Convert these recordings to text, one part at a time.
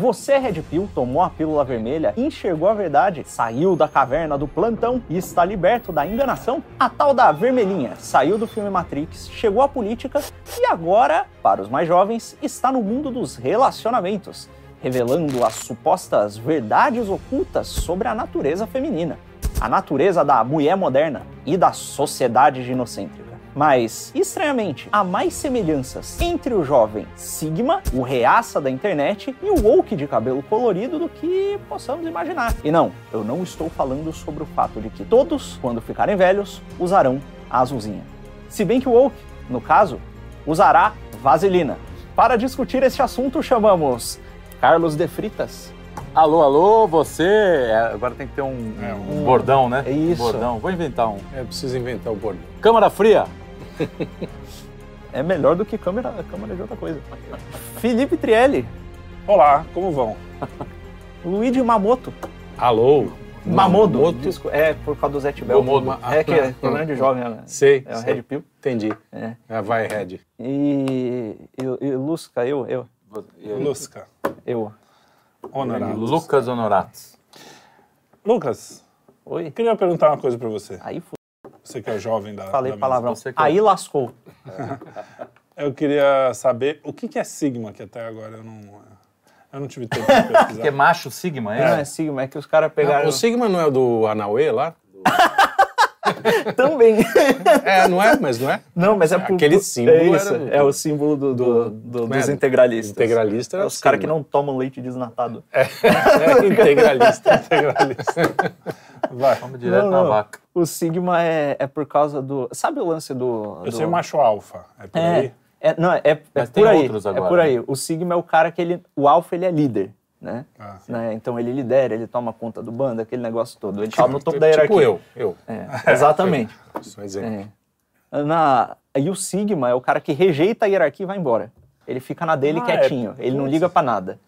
Você, Red Pill, tomou a pílula vermelha, enxergou a verdade, saiu da caverna do plantão e está liberto da enganação? A tal da vermelhinha saiu do filme Matrix, chegou à política e agora, para os mais jovens, está no mundo dos relacionamentos, revelando as supostas verdades ocultas sobre a natureza feminina, a natureza da mulher moderna e da sociedade ginocêntrica. Mas, estranhamente, há mais semelhanças entre o jovem Sigma, o reaça da internet, e o woke de cabelo colorido do que possamos imaginar. E não, eu não estou falando sobre o fato de que todos, quando ficarem velhos, usarão a azulzinha. Se bem que o woke, no caso, usará vaselina. Para discutir este assunto, chamamos Carlos de Fritas. Alô, alô, você. É, agora tem que ter um, É, um bordão, né? É isso. Um bordão. Vou inventar um. É preciso inventar o bordão. Câmara fria. É melhor do que câmera, câmera de outra coisa. Felipe Trielli, Olá, como vão? Luigi Mamoto. Alô? Mamodo. É por causa do Zé Tibel. Mamodo. É que é problema de jovem, né? Sei. É o sei. Red Pill. Entendi. É. É, vai, Red. E, e, e Lusca, eu, eu, Lusca. eu. Honorados. Lucas Honoratos. Lucas, Oi? eu queria perguntar uma coisa pra você. Aí f... Você que é o jovem da. falei da palavrão. que- Aí lascou. Eu queria saber o que que é Sigma, que até agora eu não. Eu não tive tempo de pesquisar. Que é macho Sigma, é? Não é Sigma, é que os caras pegaram. o Sigma não é do Anauê lá? Também. É, não é? Mas não é? Não, mas é por, Aquele símbolo É isso, era é o símbolo do, do- do- é? dos integralistas. Integralista É os caras que não tomam leite desnatado. É, integralista. integralista. Vai. Vamos direto Não, na não. vaca. O Sigma é, é por causa do. Sabe o lance do. Eu do... sou macho alfa. É por aí? É, é, não, é, é Mas por tem aí. é agora, por aí. né? O Sigma é o cara que ele. O Alpha ele é líder, né? Ah. né? Então ele lidera, ele toma conta do bando, aquele negócio todo. Ele tá no topo da Tipo hierarquia. eu. Eu. É, exatamente. Só um exemplo. É. Na, e o Sigma é o cara que rejeita a hierarquia e vai embora. Ele fica na dele Ah, quietinho, é. ele não liga pra nada.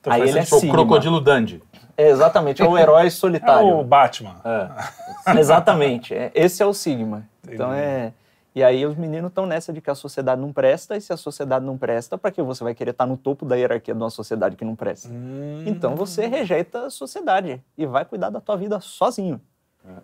Então Aí ele é Sou o Sigma. crocodilo Dandy. É, exatamente, é o herói É solitário. o Batman. É. Exatamente. é- esse é o Sigma. Então é. E aí os meninos estão nessa de que a sociedade não presta, e se a sociedade não presta, para que você vai querer estar no topo da hierarquia de uma sociedade que não presta? Hum. Então você rejeita a sociedade e vai cuidar da tua vida sozinho.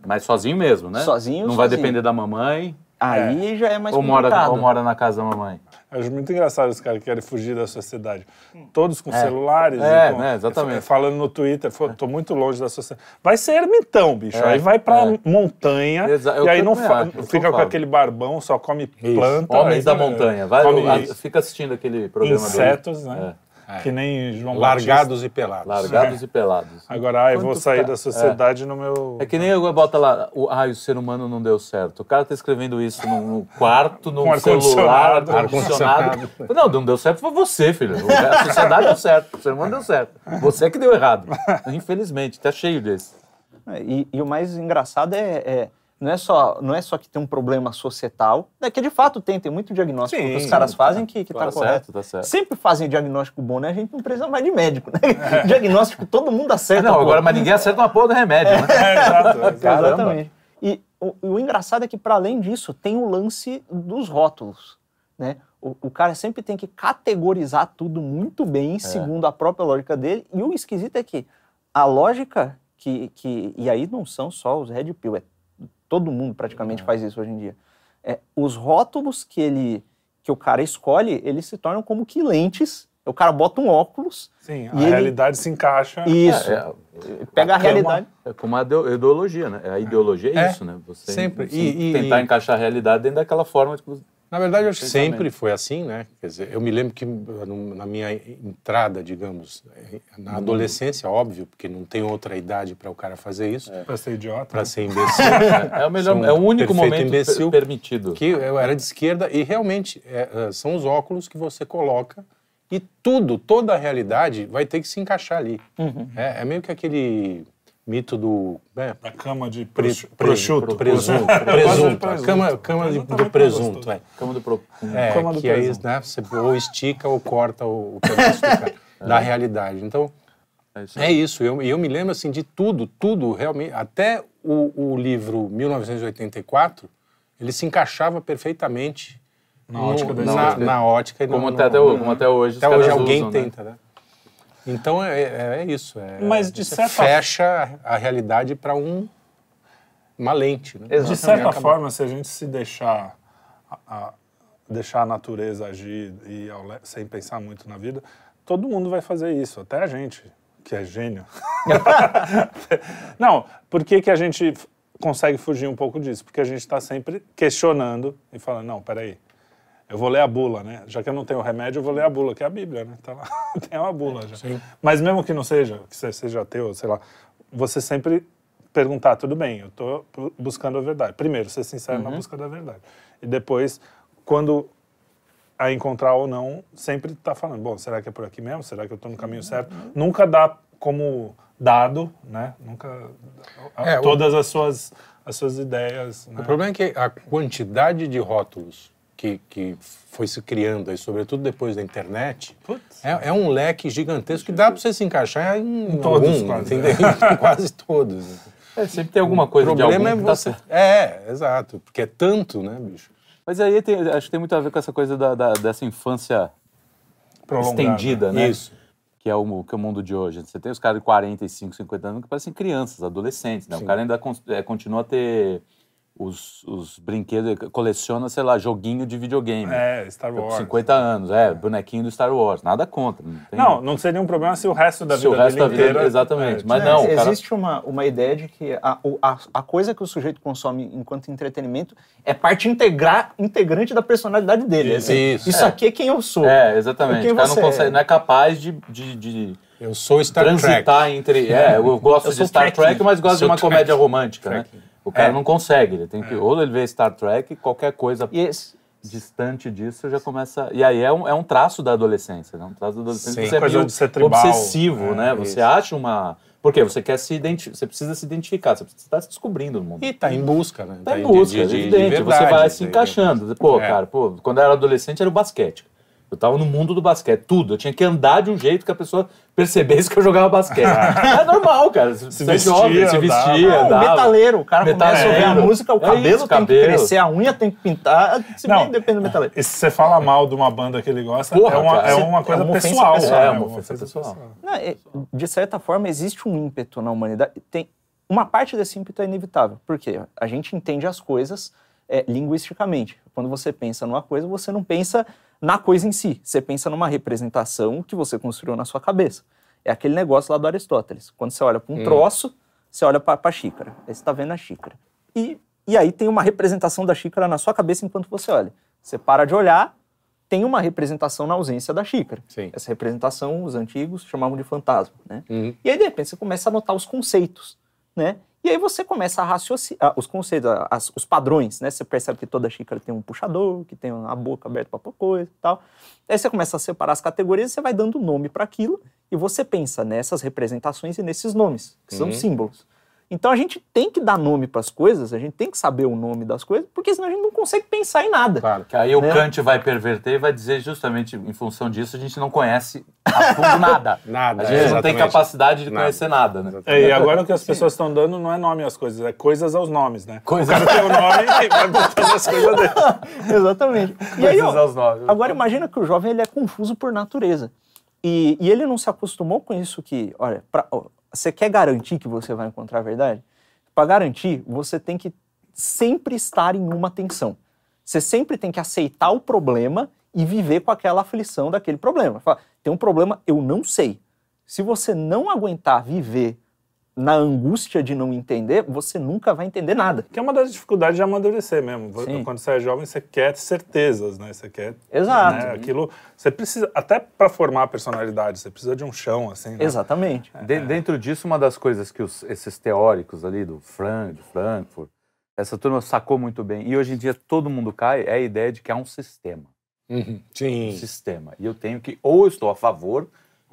Mas sozinho mesmo, né? Sozinho, Não vai sozinho. depender da mamãe. Aí já é mais Ou mora, complicado. ou mora na casa da mamãe. Acho muito engraçado os caras que querem fugir da sociedade. Todos com celulares. É, e com- né, exatamente. Falando no Twitter, "Pô, tô muito longe da sociedade. Vai ser ermitão, bicho. É, aí vai pra é. montanha Exa- é e aí não fa- é fica com falo. aquele barbão, só come planta. Homens aí da montanha. Vai, come fica assistindo aquele programa insetos, dele. né? Que nem João Largados e pelados. É, largados e pelados. Agora, ah, eu vou sair ca- da sociedade no meu. É que nem eu bota lá, o, ah, o ser humano não deu certo. O cara tá escrevendo isso no, no quarto, no Com celular, ar-condicionado. ar-condicionado. Não, não deu certo foi você, filho. A sociedade deu certo, o ser humano deu certo. Você que deu errado. Infelizmente, tá cheio desse. É, E, e o mais engraçado é, é- não, é só, não é só que tem um problema societal, é que de fato tem, tem muito diagnóstico Sim, que os caras fazem que, que tá, Tá correto. certo, tá certo. Sempre fazem diagnóstico bom, né? A gente não precisa mais de médico, né? diagnóstico todo mundo acerta. Não, pô. agora, mas ninguém acerta uma porra do remédio, né? É, exato. Exatamente. E o, o engraçado é que, para além disso, tem o lance dos rótulos. Né? O, o cara sempre tem que categorizar tudo muito bem, segundo a própria lógica dele. E o esquisito é que a lógica que. que e aí não são só os Red Pill, é, todo mundo praticamente faz isso hoje em dia. É, os rótulos que ele que o cara escolhe, eles se tornam como que lentes. O cara bota um óculos, Sim, a ele- realidade se encaixa. isso, É, pega a, a cama- realidade. É como a ideo- ideologia, né? A ideologia é, É, isso, né? Você sempre. você E- tentar e- encaixar a realidade dentro daquela forma. Tipo, Na verdade, eu acho que sempre foi assim, né? Quer dizer, eu me lembro que no- na minha entrada, digamos, na adolescência, óbvio, porque não tem outra idade para o cara fazer isso, Pra ser idiota. para ser imbecil. é, o melhor, é o único momento imbecil. per- permitido. que eu era de esquerda e realmente é, é, são os óculos que você coloca e tudo, toda a realidade vai ter que se encaixar ali. É, é meio que aquele mito do né, A cama de pre- pre- prosciutto. presunto, presunto, a presunto. cama, cama de- Presunto do presunto, é. Cama do pro... É, Cama do que aí presunto. né, você ou estica ou corta o, o pedaço do cara, da realidade. Então, É isso é aí. isso. Eu, eu me lembro assim de tudo, tudo realmente. Até o, o livro 1984, ele se encaixava perfeitamente Na no- ótica da na, na ótica e Como, no- até, até, no- ho- como até hoje os Até hoje alguém usam, né? tenta, né? Então é, é- é isso. é- Mas, de certa- fecha a realidade para um, uma lente. Né? Exato. De certa Acaba- forma, se a gente se deixar a, a- deixar a natureza agir e ao sem pensar muito na vida, todo mundo vai fazer isso, até a gente, que é gênio. Não, por que, que a gente consegue fugir um pouco disso? Porque a gente está sempre questionando e falando, não, peraí, eu vou ler a bula, né? Já que eu não tenho remédio, eu vou ler a bula, que é a Bíblia, né? Tá lá, tem uma bula já. Mas mesmo que não seja, que você seja ateu, sei lá, você sempre perguntar, tudo bem, eu estou buscando a verdade. Primeiro, ser sincero na busca da verdade. E depois, quando a encontrar ou não, sempre tá falando, bom, será que é por aqui mesmo? Será que eu estou no caminho certo? Nunca dá como dado, né? Nunca É, o- todas as suas as suas ideias, né? O problema é que a quantidade de rótulos que, que foi se criando, aí, sobretudo depois da internet, é, é um leque gigantesco que dá para você se encaixar em, todos, algum, quase. entendeu? Em quase todos. É, sempre tem alguma coisa o de problema algum é tá você. certo. É, exato. Porque é tanto, né, bicho? Mas aí tem- acho que tem muito a ver com essa coisa da- da- dessa infância Prolongada. estendida, né? Isso. Que é, o, que é o mundo de hoje. Você tem os caras de 45, 50 anos que parecem crianças, adolescentes, né? O cara ainda con- é, continua a ter os, os brinquedos, coleciona, sei lá, joguinho de videogame. É, Star Com Wars. 50 anos, é, bonequinho do Star Wars. Nada contra. Não, tem, Não, não seria um problema se o resto da se vida o resto da dele vida. inteira... Exatamente. é, Mas É, não, o cara. existe uma, uma ideia de que a, a, a coisa que o sujeito consome enquanto entretenimento é parte integrar, integrante da personalidade dele. Isso, Assim, isso. isso aqui é quem eu sou. É, exatamente. Quem O cara não, você consegue, é? não é capaz de, de, de Eu sou Star transitar Trek. entre. É, eu gosto Eu de Star Trekkie. Trek, mas gosto de Sou uma Trek. comédia romântica, né? O cara É. não consegue, ele tem que. Ou ele vê Star Trek, qualquer coisa esse, distante disso já começa. E aí é um, é um traço da adolescência, né? Um traço da adolescência. Sim. Você é Coisa de ser tribal. obsessivo, É, né? Você acha uma. Por quê? Você quer se identificar, você precisa se identificar, você está se descobrindo no mundo. E tá em busca, né? Tá em de- busca, de- é de- de evidente. você verdade, vai se encaixando. Pô, É. cara, pô, quando eu era adolescente era o basquete. Eu tava no mundo do basquete, tudo. Eu tinha que andar de um jeito que a pessoa percebesse que eu jogava basquete. é normal, cara. Você é vestia, jovem, se vestia, Não, o andava. metaleiro, o cara começa a ouvir a Metaleiro. música, o É cabelo isso, tem cabelo. que crescer, a unha tem que pintar, se Não. bem depende do metaleiro. E se você fala mal de uma banda que ele gosta, Porra, é, uma, cara. é uma É coisa uma ofensa pessoal. pessoal. né? É, uma ofensa pessoal. Não, é, de certa forma, existe um ímpeto na humanidade. Tem, uma parte desse ímpeto é inevitável. Por quê? A gente entende as coisas é, linguisticamente. Quando você pensa numa coisa, você não pensa na coisa em si. Você pensa numa representação que você construiu na sua cabeça. É aquele negócio lá do Aristóteles. Quando você olha para um troço, você olha para a xícara. Aí você está vendo a xícara. E, e aí tem uma representação da xícara na sua cabeça enquanto você olha. Você para de olhar, tem uma representação na ausência da xícara. Sim. Essa representação, os antigos chamavam de fantasma, né? Uhum. E aí, de repente, você começa a notar os conceitos, né? E aí você começa a raciocinar, os conceitos, as- os padrões, né? Você percebe que toda xícara tem um puxador, que tem a boca aberta para coisa e tal. Aí você começa a separar as categorias, você vai dando nome para aquilo, e você pensa nessas representações e nesses nomes, que são símbolos. Então a gente tem que dar nome para as coisas, a gente tem que saber o nome das coisas, porque senão a gente não consegue pensar em nada. Claro. Que aí o Né? Kant vai perverter e vai dizer justamente em função disso a gente não conhece a fundo nada. Nada, A gente não tem capacidade de Nada. conhecer nada, né? É, e agora o que as pessoas estão dando não é nome às coisas, é coisas aos nomes, né? Coisas- O cara tem o nome e vai botando as coisas dele. Exatamente. E aí, Coisas ó, aos nomes. Agora imagina que o jovem ele é confuso por natureza. E, e ele não se acostumou com isso que, olha, pra- ó, você quer garantir que você vai encontrar a verdade? Para garantir, você tem que sempre estar em uma tensão. Você sempre tem que aceitar o problema e viver com aquela aflição daquele problema. Fala, tem um problema, eu não sei. Se você não aguentar viver na angústia de não entender, você nunca vai entender nada. Que é uma das dificuldades de amadurecer mesmo. Sim. Quando você é jovem, você quer certezas, né? Você quer. Exato. né, Aquilo. Você precisa. Até para formar a personalidade, você precisa de um chão, assim. Né? Exatamente. De- dentro disso, uma das coisas que os- esses teóricos ali do Frank, de Frankfurt, essa turma sacou muito bem, e hoje em dia todo mundo cai, é a ideia de que há um sistema. Uhum. Um Sim. sistema. E eu tenho que, ou eu estou a favor,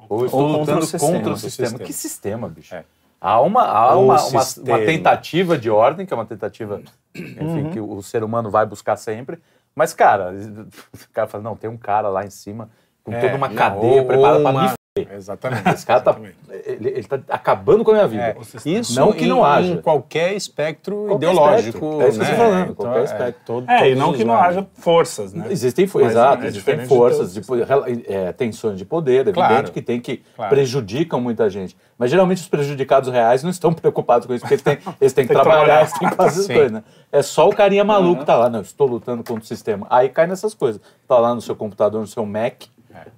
ou eu estou contra o lutando sistema. contra o Contra o sistema. sistema. Que sistema, bicho? É. Há, uma, há uma, uma, uma tentativa de ordem, que é uma tentativa enfim, que o ser humano vai buscar sempre. Mas, cara, o cara fala, não, tem um cara lá em cima com É, toda uma cadeia preparada para Exatamente. Esse cara tá, exatamente. ele, ele tá acabando com a minha vida. É, isso não que em, não haja. em qualquer espectro Qualquer ideológico. É isso que né? tô falando, Então, qualquer é, espectro. todo- É, e não que não haja forças, né? Existem, Mas exato, é existem forças, de, po- rela- é, tensões de poder, evidente Claro. que tem que Claro. prejudicam muita gente. Mas geralmente os prejudicados reais não estão preocupados com isso, porque eles têm, eles têm que trabalhar, eles têm que fazer Sim. coisas, né? É só o carinha maluco que tá lá, não, estou lutando contra o sistema. Aí cai nessas coisas. Tá lá no seu computador, no seu Mac,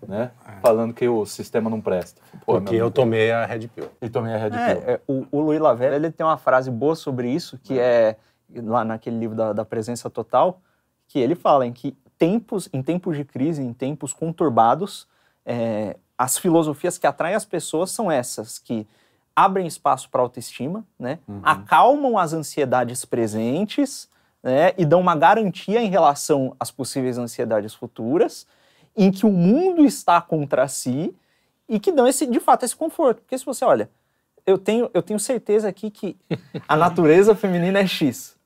né? Falando que o sistema não presta. Pô, Porque eu tomei a Red Pill. E tomei a Red Pill. É, é, o, o Louis Lavelle ele tem uma frase boa sobre isso, que é lá naquele livro da, da Presença Total, que ele fala em que tempos, em tempos de crise, em tempos conturbados, é, as filosofias que atraem as pessoas são essas, que abrem espaço para autoestima, né, acalmam as ansiedades presentes né, e dão uma garantia em relação às possíveis ansiedades futuras, em que o mundo está contra si e que dão esse, de fato esse conforto. Porque se você olha, eu tenho, eu tenho certeza aqui que a natureza feminina é X.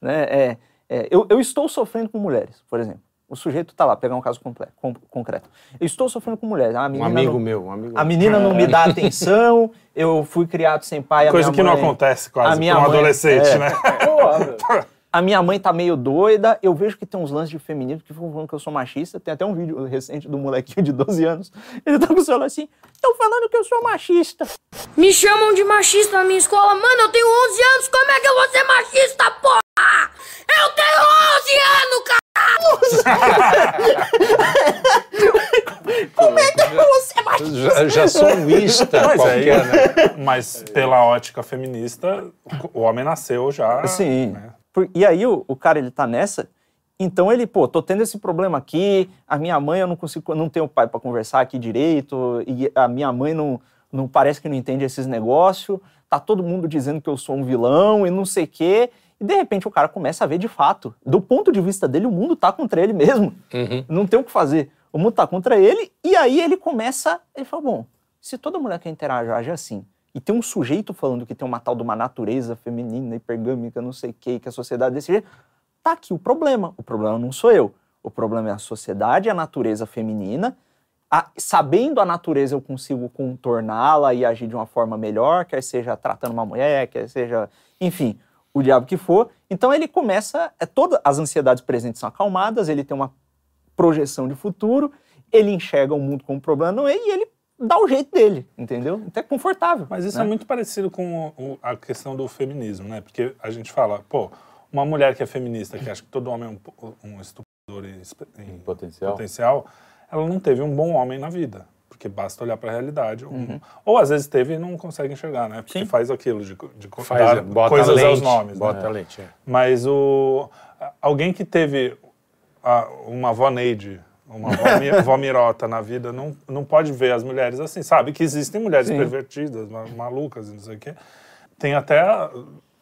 Né? É, é, eu, eu estou sofrendo com mulheres, por exemplo. O sujeito está lá, pegar um caso comple- com- concreto. Eu estou sofrendo com mulheres. A Um menina amigo não, meu, um amigo A menina não me dá atenção, eu fui criado sem pai. Coisa que não mãe- acontece a quase com um adolescente, é. né? a minha mãe tá meio doida, eu vejo que tem uns lances de feminismo que ficam falando que eu sou machista. Tem até um vídeo recente do molequinho de 12 anos. Ele tá com o celular assim, estão falando que eu sou machista. Me chamam de machista na minha escola. Mano, eu tenho 11 anos. Como é que eu vou ser machista, porra? Eu tenho 11 anos, cara! Como é que eu vou ser machista? Já, já sou um ista Mas aí, qualquer, né? mas pela ótica feminista, o homem nasceu já. Sim. né? E aí o, o cara, ele tá nessa, então ele, pô, tô tendo esse problema aqui, a minha mãe eu não consigo, não tenho pai para conversar aqui direito, e a minha mãe não, não parece que não entende esses negócios, tá todo mundo dizendo que eu sou um vilão e não sei o quê, e de repente o cara começa a ver de fato, do ponto de vista dele, o mundo tá contra ele mesmo, não tem o que fazer, o mundo tá contra ele, e aí ele começa, ele fala, bom, se toda mulher que interage age assim, e tem um sujeito falando que tem uma tal de uma natureza feminina, hipergâmica, não sei o quê, que a sociedade desse jeito, tá aqui o problema. O problema não sou eu. O problema é a sociedade, a natureza feminina. A- sabendo a natureza, eu consigo contorná-la e agir de uma forma melhor, quer seja tratando uma mulher, quer seja, enfim, o diabo que for. Então ele começa, é, todas as ansiedades presentes são acalmadas, ele tem uma projeção de futuro, ele enxerga o mundo como problema, não é, e ele dá o jeito dele, entendeu? Então é confortável. Mas isso né? é muito parecido com o- o- a questão do feminismo, né? Porque a gente fala, pô, uma mulher que é feminista, que acha que todo homem é um, um estuprador em, em Potencial. potencial, ela não teve um bom homem na vida. Porque basta olhar para a realidade. um- Ou às vezes teve e não consegue enxergar, né? Porque Sim. faz aquilo de, de Faz, dar bota coisas lente, aos nomes. Bota né? lente, é. Mas o, alguém que teve a- uma avó Neide, uma avó, mi- avó Mirota na vida, não, não pode ver as mulheres assim. Sabe que existem mulheres Sim. pervertidas, ma- malucas e não sei o quê. Tem até a-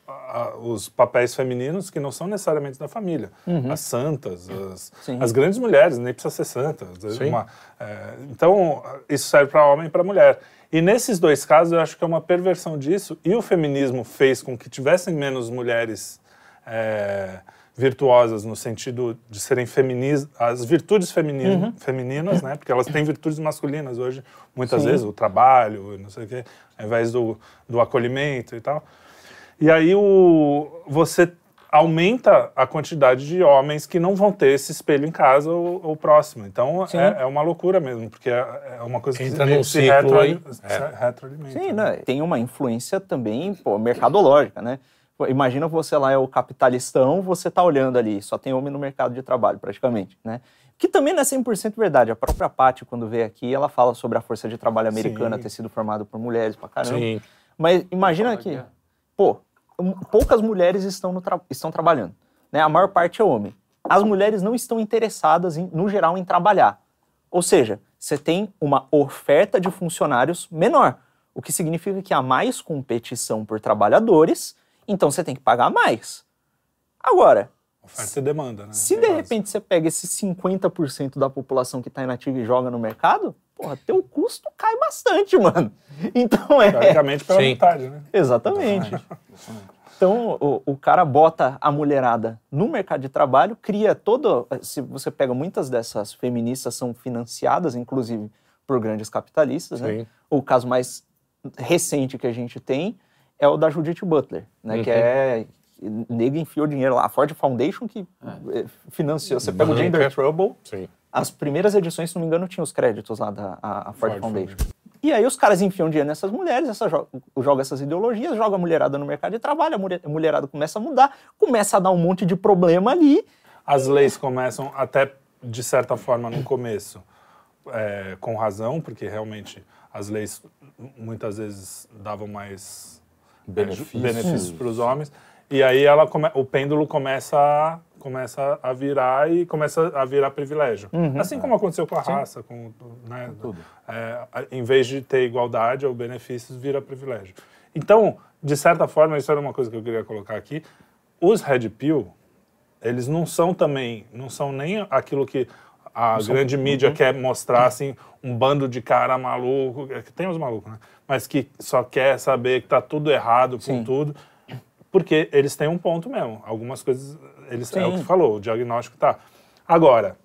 a- os papéis femininos que não são necessariamente da família. As santas, as, as grandes mulheres, nem precisa ser santa. Uma- é, então, isso serve para homem e para mulher. E nesses dois casos, eu acho que é uma perversão disso. E o feminismo fez com que tivessem menos mulheres é, virtuosas no sentido de serem femininas, as virtudes femini- femininas, né? Porque elas têm virtudes masculinas hoje, muitas Sim. vezes, o trabalho, não sei o quê, ao invés do, do acolhimento e tal. E aí o, você aumenta a quantidade de homens que não vão ter esse espelho em casa ou, ou próximo. Então é, é uma loucura mesmo, porque é, é uma coisa que Entra se, num se ciclo retro, aí. se É. retroalimenta. Sim, né? Tem uma influência também pô, mercadológica, né? Imagina você lá é o capitalistão, você tá olhando ali, só tem homem no mercado de trabalho praticamente, né? Que também não é 100% verdade. A própria Paty, quando veio aqui, ela fala sobre a força de trabalho americana Sim. ter sido formada por mulheres pra caramba. Sim. Mas imagina Fala que, é. pô, poucas mulheres estão, no tra- estão trabalhando. Né? A maior parte é homem. As mulheres não estão interessadas, em- no geral, em trabalhar. Ou seja, você tem uma oferta de funcionários menor, o que significa que há mais competição por trabalhadores, então você tem que pagar mais. Agora, Oferta e demanda, né? se É de repente você pega esse 50% da população que está inativa e joga no mercado, porra, teu custo cai bastante, mano. Então é. Teoricamente pela Sim. metade, né? Exatamente. Então, o, o cara bota a mulherada no mercado de trabalho, cria todo. Se você pega muitas dessas feministas, são financiadas, inclusive, por grandes capitalistas. Né? Sim. O caso mais recente que a gente tem é o da Judith Butler, né? que é nego enfiou dinheiro lá. A Ford Foundation que eh, financiou. Você pega o Banca. Gender Trouble, Sim. as primeiras edições, se não me engano, tinham os créditos lá da a, a Ford, Ford Foundation. E aí os caras enfiam dinheiro nessas mulheres, essa jo joga essas ideologias, joga a mulherada no mercado de trabalho, a mulher- a mulherada começa a mudar, começa a dar um monte de problema ali. As leis começam até, de certa forma, no começo, é, com razão, porque realmente as leis muitas vezes davam mais é, Benefícios. benefícios para os homens. E aí ela come- o pêndulo começa a, começa a virar e começa a virar privilégio. Assim como aconteceu com a raça, com né, Tudo. é, em vez de ter igualdade ou benefícios, vira privilégio. Então, de certa forma, isso era uma coisa que eu queria colocar aqui. Os Red Pill, eles não são também, não são nem aquilo que a grande mídia quer mostrar, assim, um bando de cara maluco, é que tem os malucos, né? Mas que só quer saber que tá tudo errado com Sim. tudo, porque eles têm um ponto mesmo. Algumas coisas, eles, é o que falou, o diagnóstico tá. Agora,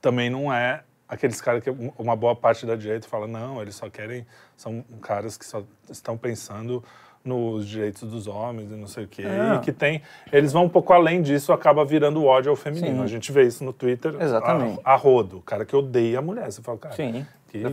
também não é aqueles caras que uma boa parte da direita fala, não, eles só querem, são caras que só estão pensando nos direitos dos homens e não sei o quê, É. e que tem, eles vão um pouco além disso, acaba virando ódio ao feminino. Sim. A gente vê isso no Twitter, Exatamente. A, a rodo, o cara que odeia a mulher. Você fala, cara, Sim.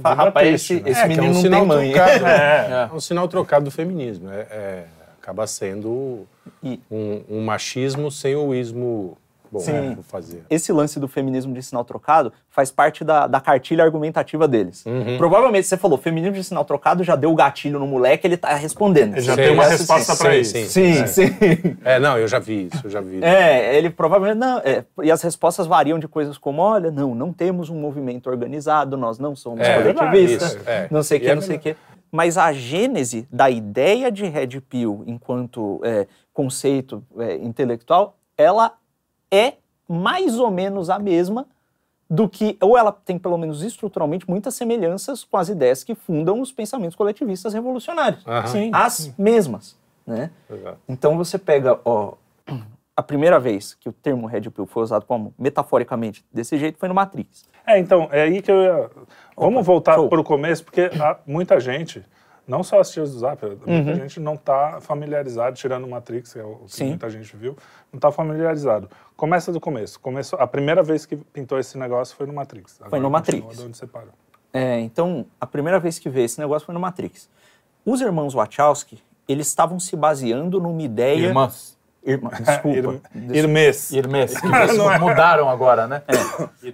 Rapaz, esse- né? esse É, que é menino um não sinal tem mãe. trocado. É. É um sinal trocado do feminismo. É, é- acaba sendo E- um, um machismo sem o ismo bom Sim. né, por fazer. Esse lance do feminismo de sinal trocado faz parte da, da cartilha argumentativa deles. Uhum. Provavelmente você falou, feminismo de sinal trocado já deu o gatilho no moleque, ele tá respondendo. Ele já tem uma resposta sim, para sim, isso. sim. Sim, É. sim. É, não, eu já vi isso, eu já vi. É, ele provavelmente não. é, e as respostas variam de coisas como: olha, não, não temos um movimento organizado, nós não somos É, coletivistas, é. não sei o que, é não sei o que. Mas a gênese da ideia de Red Pill enquanto é, conceito é, intelectual, ela é mais ou menos a mesma do que, ou ela tem pelo menos estruturalmente muitas semelhanças com as ideias que fundam os pensamentos coletivistas revolucionários. Aham. Sim. As mesmas, né? Exato. Então você pega, ó, a primeira vez que o termo Red Pill foi usado como metaforicamente desse jeito foi no Matrix. É, então, é aí que eu ia... Vamos voltar show. para o começo, porque há muita gente, não só as tias do Zap, muita gente não está familiarizado, tirando o Matrix, que é o que Sim. muita gente viu, não está familiarizado. Começa do começo. Começo. A primeira vez que pintou esse negócio foi no Matrix. Agora no Matrix. de onde você parou. É, então, a primeira vez que veio esse negócio foi no Matrix. Os irmãos Wachowski, eles estavam se baseando numa ideia... Irmãs. Irmã, desculpa. Ir- Des- Irmês. Irmãs. Que vocês mudaram agora, né?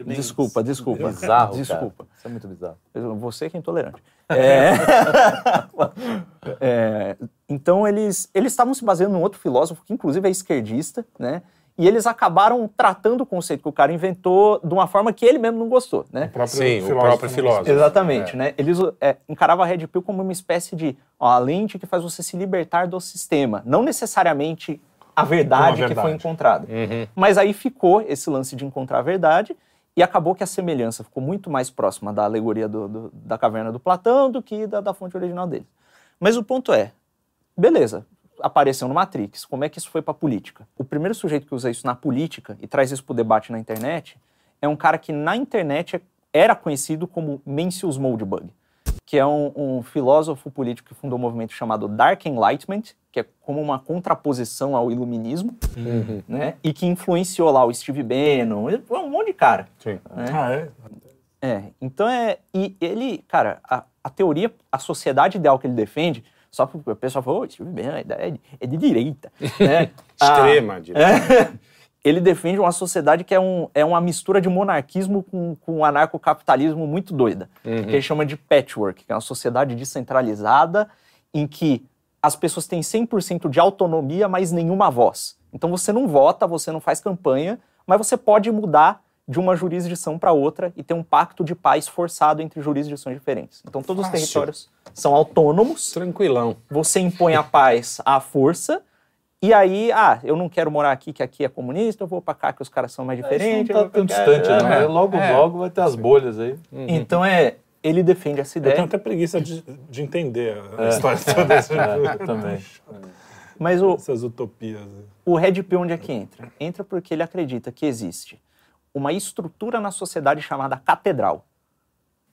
Desculpa, desculpa. Bizarro, Desculpa. Cara. Isso é muito bizarro. Você que é intolerante. É. É, Então, eles eles estavam se baseando num outro filósofo, que inclusive é esquerdista, né? E eles acabaram tratando o conceito que o cara inventou de uma forma que ele mesmo não gostou, né? O próprio Sim, o filósofo próprio não- filósofo. Exatamente, né? Eles é, encaravam a Red Pill como uma espécie de ó, a lente que faz você se libertar do sistema, não necessariamente a verdade, Uma que foi verdade. encontrada. Mas aí ficou esse lance de encontrar a verdade e acabou que a semelhança ficou muito mais próxima da alegoria do- do- da caverna do Platão do que da, da fonte original dele. Mas o ponto é, beleza, apareceu no Matrix, como é que isso foi para política? O primeiro sujeito que usa isso na política e traz isso para o debate na internet é um cara que na internet era conhecido como Mencius Moldbug, que é um, um filósofo político que fundou um movimento chamado Dark Enlightenment, que é como uma contraposição ao iluminismo, né? E que influenciou lá o Steve Bannon, um monte de cara. Sim. Ah, é? É, então é. E ele, cara, a, a teoria, a sociedade ideal que ele defende, só porque o pessoal falou, "Ô, Steve Bannon é de, é de direita. né? Extrema Ah, direita. é. Ele defende uma sociedade que é, um, é uma mistura de monarquismo com, com anarcocapitalismo muito doida. Que ele chama de patchwork, que é uma sociedade descentralizada em que as pessoas têm 100% de autonomia, mas nenhuma voz. Então você não vota, você não faz campanha, mas você pode mudar de uma jurisdição para outra e ter um pacto de paz forçado entre jurisdições diferentes. Então todos os Fácil. territórios são autônomos, Tranquilão. você impõe a paz à força, e aí, ah, eu não quero morar aqui, que aqui é comunista, eu vou pra cá, que os caras são mais diferentes. Isso não eu tá tão distante, é, não. é. É, Logo, É. logo vai ter as bolhas aí. Então é, ele defende essa Eu tenho ideia, até preguiça de, de entender a história toda. É, também. mas o, Essas utopias. o Red Pill onde é que entra? Entra porque ele acredita que existe uma estrutura na sociedade chamada catedral.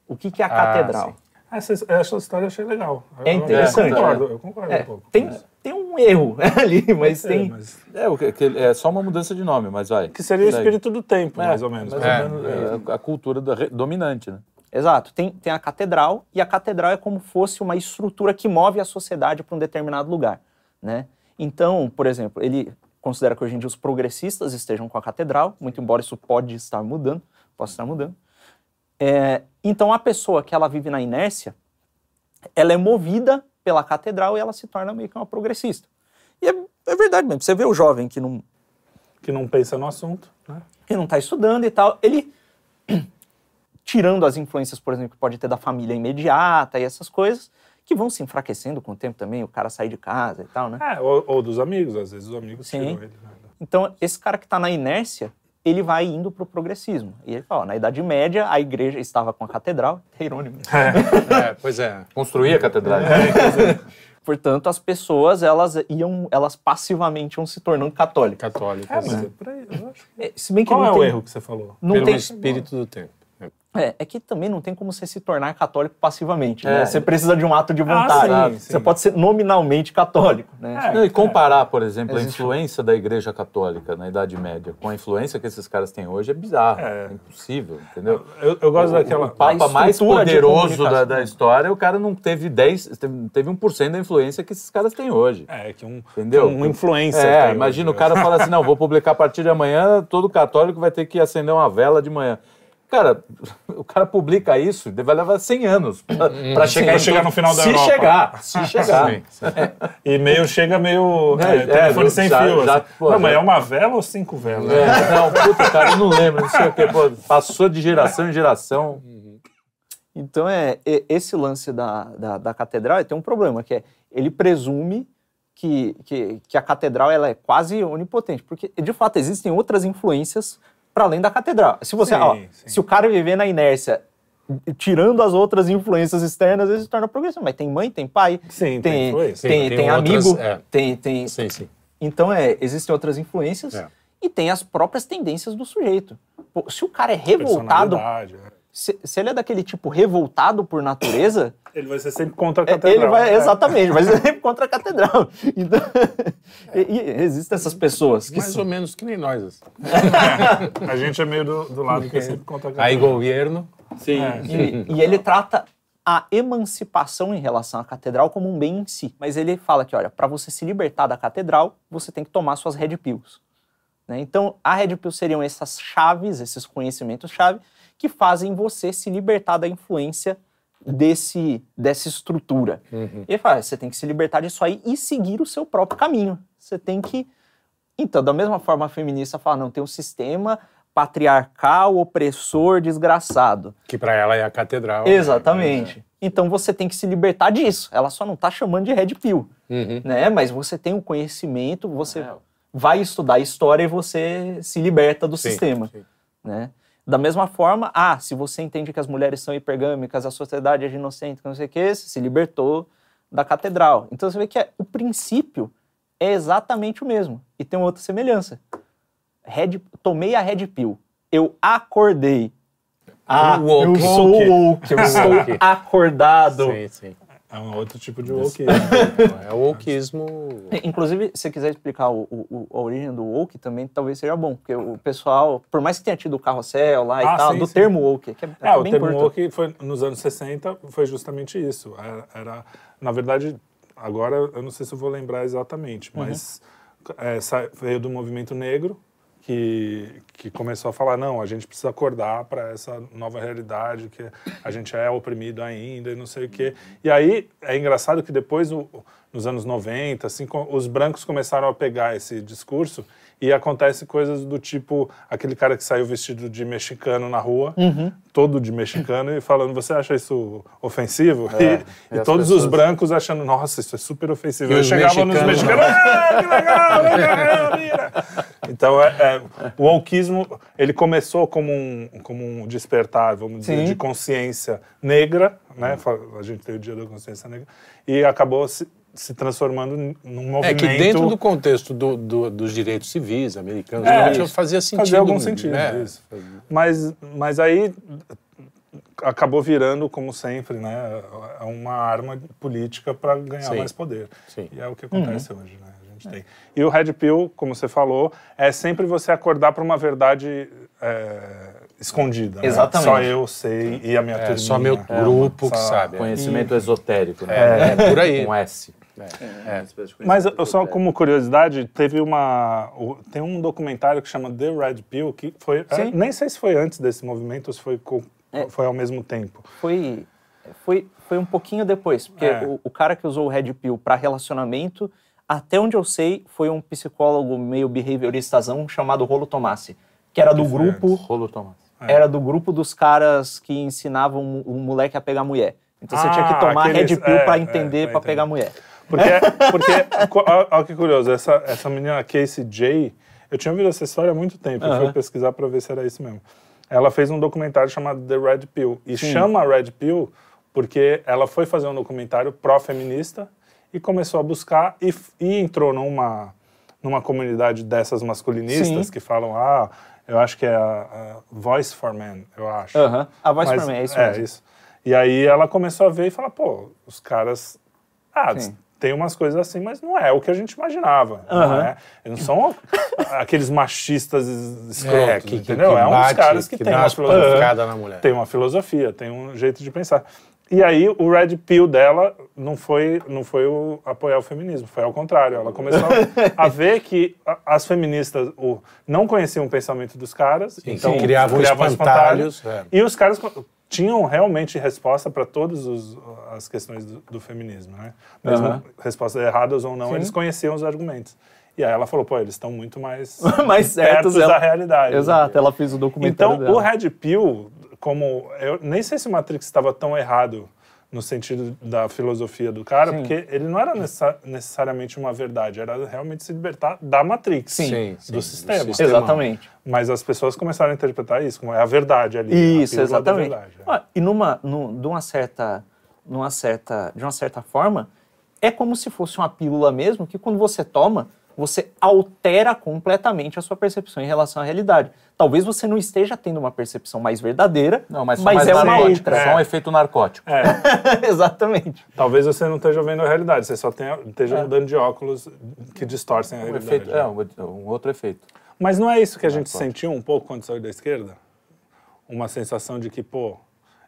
O que, que é a Ah, catedral? Essa, essa história eu achei legal. É Eu- interessante, Eu concordo, né? eu concordo É, um pouco. tem, tem um erro ali, mas É, tem. mas- É, o que- que- é só uma mudança de nome, mas vai. Que seria o espírito do tempo, É, mais ou menos. mais né? ou menos, é, a cultura re- dominante, né? Exato. Tem, tem a catedral, e a catedral é como fosse uma estrutura que move a sociedade para um determinado lugar. Né? Então, por exemplo, ele considera que hoje em dia os progressistas estejam com a catedral, muito embora isso pode estar mudando, possa estar mudando. É, então, a pessoa que ela vive na inércia, ela é movida pela catedral e ela se torna meio que uma progressista. E é, é verdade mesmo. Você vê o jovem que não, Que não pensa no assunto, né? que não está estudando e tal, ele, tirando as influências, por exemplo, que pode ter da família imediata e essas coisas, que vão se enfraquecendo com o tempo também, o cara sai de casa e tal, né? É, ou, ou dos amigos, às vezes os amigos Sim. tiram ele. né? Então, esse cara que está na inércia, ele vai indo para o progressismo. E ele fala, ó, na Idade Média, a igreja estava com a catedral, é irônico. É, pois é. Construir a catedral. Portanto, as pessoas, elas iam, elas passivamente iam se tornando católicas. Católico. É, mas né? é por aí, eu acho. É, Se bem que Qual não é tem, o erro que você falou? Não Pelo tem, espírito do tempo. É. É, é que também não tem como você se tornar católico passivamente, É. né? Você precisa de um ato de vontade. Ah, sim, Você sim. pode ser nominalmente católico, né? Não, e comparar, por exemplo, a Existe- influência da Igreja Católica na Idade Média com a influência que esses caras têm hoje é bizarro, é, É. impossível, entendeu? Eu, eu gosto O daquela. Papa a mais poderoso da, da história, o cara não teve 10, teve, teve 1% da influência que esses caras têm hoje. É, que um, Entendeu? um influencer. É, imagina o hoje, cara né? fala assim, não, vou publicar a partir de amanhã, todo católico vai ter que acender uma vela de manhã. Cara, o cara publica isso, vai levar 100 anos pra, pra chegar, em chegar todo- no final da se Europa. chegar, se chegar. Sim, sim. E meio chega meio. É, É, é, telefone sem já- fio. já- assim. pô, não, mas é uma vela ou cinco velas? É, não, puta, cara, eu não lembro, não sei o quê, pô, passou de geração em geração. Então, é, esse lance da, da, da catedral tem um problema, que é ele presume que, que, que a catedral ela é quase onipotente, porque, de fato, existem outras influências para além da catedral. Se você, Sim, ó, sim. se o cara viver na inércia, tirando as outras influências externas, ele se torna progressivo. Mas tem mãe, tem pai, Sim, tem tem, influência. tem, Tem tem outras, amigo, é. tem, tem, Sim, sim. então, é, existem outras influências É. e tem as próprias tendências do sujeito. Pô, se o cara é revoltado, é. Se, se ele é daquele tipo revoltado por natureza, Ele vai ser sempre contra a é, catedral. ele vai, É. exatamente, vai ser sempre contra a catedral. Então, e, e existem essas pessoas que Mais são- ou menos que nem nós. assim. A gente é meio do, do lado que é sempre contra a Aí catedral. governo. Sim. É. E, e ele trata a emancipação em relação à catedral como um bem em si. Mas ele fala que, olha, para você se libertar da catedral, você tem que tomar suas red pills. né? Então, a red pill seriam essas chaves, esses conhecimentos-chave, que fazem você se libertar da influência desse, dessa estrutura. E ele fala, você tem que se libertar disso aí e seguir o seu próprio caminho. Você tem que... Então, da mesma forma, a feminista fala, não, tem um sistema patriarcal, opressor, desgraçado. Que para ela é a catedral. Exatamente. Então você tem que se libertar disso. Ela só não está chamando de red pill, Uhum. né? Mas você tem o conhecimento, você É. vai estudar história e você se liberta do Sim, sistema, sim. né? Da mesma forma, ah, se você entende que as mulheres são hipergâmicas, a sociedade é inocente, não sei o quê, você se libertou da catedral. Então você vê que é- o princípio é exatamente o mesmo. E tem uma outra semelhança. Red, tomei a red pill. Eu acordei. Ah, eu sou Woke. eu estou acordado. Sim, sim. É um outro tipo de woke. É o wokeismo. Inclusive, se você quiser explicar o, o- o- a origem do woke também, talvez seja bom, porque o pessoal, por mais que tenha tido o carrossel lá e Ah, tal, sim, do sim. termo woke, que é, É, o bem termo curto. woke foi, nos anos 60 foi justamente isso. Era, era- na verdade, agora eu não sei se eu vou lembrar exatamente, Uhum. mas é, sa- veio do movimento negro que, que começou a falar, não, a gente precisa acordar para essa nova realidade, que a gente é oprimido ainda e não sei o quê. E aí é engraçado que depois, o- nos anos 90, assim, os brancos começaram a pegar esse discurso e acontece coisas do tipo aquele cara que saiu vestido de mexicano na rua, Uhum. todo de mexicano, e falando, você acha isso ofensivo? É, e e e todos pessoas- os brancos achando, nossa, isso é super ofensivo. E Eu chegava nos mexicanos- mexicanos, ah, que legal, legal, mira." Então, é, é, o wokeismo, ele começou como um, como um despertar, vamos dizer, Sim. de consciência negra, né? Fa- A gente tem o Dia da Consciência Negra, e acabou se, se transformando num movimento... É que dentro do contexto do- do- dos direitos civis americanos, É, isso. fazia sentido. Fazia algum sentido, né? isso. Mas, mas aí acabou virando, como sempre, né, uma arma política para ganhar Sim. mais poder. Sim. E é o que acontece hoje, né? A gente tem. E o Red Pill, como você falou, é sempre você acordar para uma verdade é, escondida. né? Exatamente. Só eu sei e a minha É turminha. só meu grupo que só- sabe. é. Conhecimento esotérico, né? É, por aí. Com S. É. Mas eu- só como curiosidade, teve uma. Tem um documentário que chama The Red Pill, que foi. Sim. Nem sei se foi antes desse movimento ou se foi, co- foi ao mesmo tempo. Foi, foi, foi um pouquinho depois, porque É. o, o cara que usou o Red Pill para relacionamento, até onde eu sei, foi um psicólogo meio behavioristazão chamado Rolo Tomassi, que era do grupo, Rolo Tomás. era do grupo dos caras que ensinavam o moleque a pegar mulher. Então você tinha que Ah, tomar aqueles- Red Pill é, para é, entender, pra para entender. pegar mulher. Porque, porque olha que curioso, essa, essa menina Casey J, eu tinha ouvido essa história há muito tempo, eu fui pesquisar para ver se era isso mesmo. Ela fez um documentário chamado The Red Pill, e chama Red Pill porque ela foi fazer um documentário pró-feminista e começou a buscar e, e entrou numa, numa comunidade dessas masculinistas Sim. que falam, ah, eu acho que é a, a Voice for Men, eu acho. Aham. A Voice Mas- for Men, é isso é, mesmo. isso. E aí ela começou a ver e falar, pô, os caras. Ah, Sim. Tem umas coisas assim, mas não é o que a gente imaginava. Não Aham. é. Eles não são aqueles machistas escrotos, É, que, que, entendeu? que é um bate, dos caras que, que tem uma filosofia. na mulher. Tem uma filosofia, tem um jeito de pensar. E aí o red pill dela não foi, não foi o apoiar o feminismo, foi ao contrário. Ela começou a ver que a- as feministas o, não conheciam o pensamento dos caras, então sim, criavam espantalhos, é. E os caras tinham realmente resposta para todas os- as questões do, do feminismo, né? Mesmo Aham. respostas erradas ou não, Sim. eles conheciam os argumentos. E aí ela falou, pô, eles estão muito mais Mais perto certos, da ela- realidade. Exato, ela fez o documentário Então, dela. o Red Pill, como. Eu nem sei se o Matrix estava tão errado no sentido da filosofia do cara, Sim. porque ele não era necessa- necessariamente uma verdade, era realmente se libertar da Matrix, Sim. Sim, sim, do do sistema. sistema. Exatamente. Mas as pessoas começaram a interpretar isso como é a verdade ali. a Isso, exatamente. verdade, é. Ah, e numa, nu- de uma certa, numa certa, de uma certa forma, é como se fosse uma pílula mesmo, que quando você toma, você altera completamente a sua percepção em relação à realidade. Talvez você não esteja tendo uma percepção mais verdadeira, Não, mas, mas mais é uma outra. Só um efeito narcótico. É, Exatamente. talvez você não esteja vendo a realidade, você só tenha, esteja mudando de óculos que distorcem a Um, realidade. efeito, é, um, um outro efeito. Mas não é isso que a gente sentiu um pouco quando saiu da esquerda? Uma sensação de que, pô,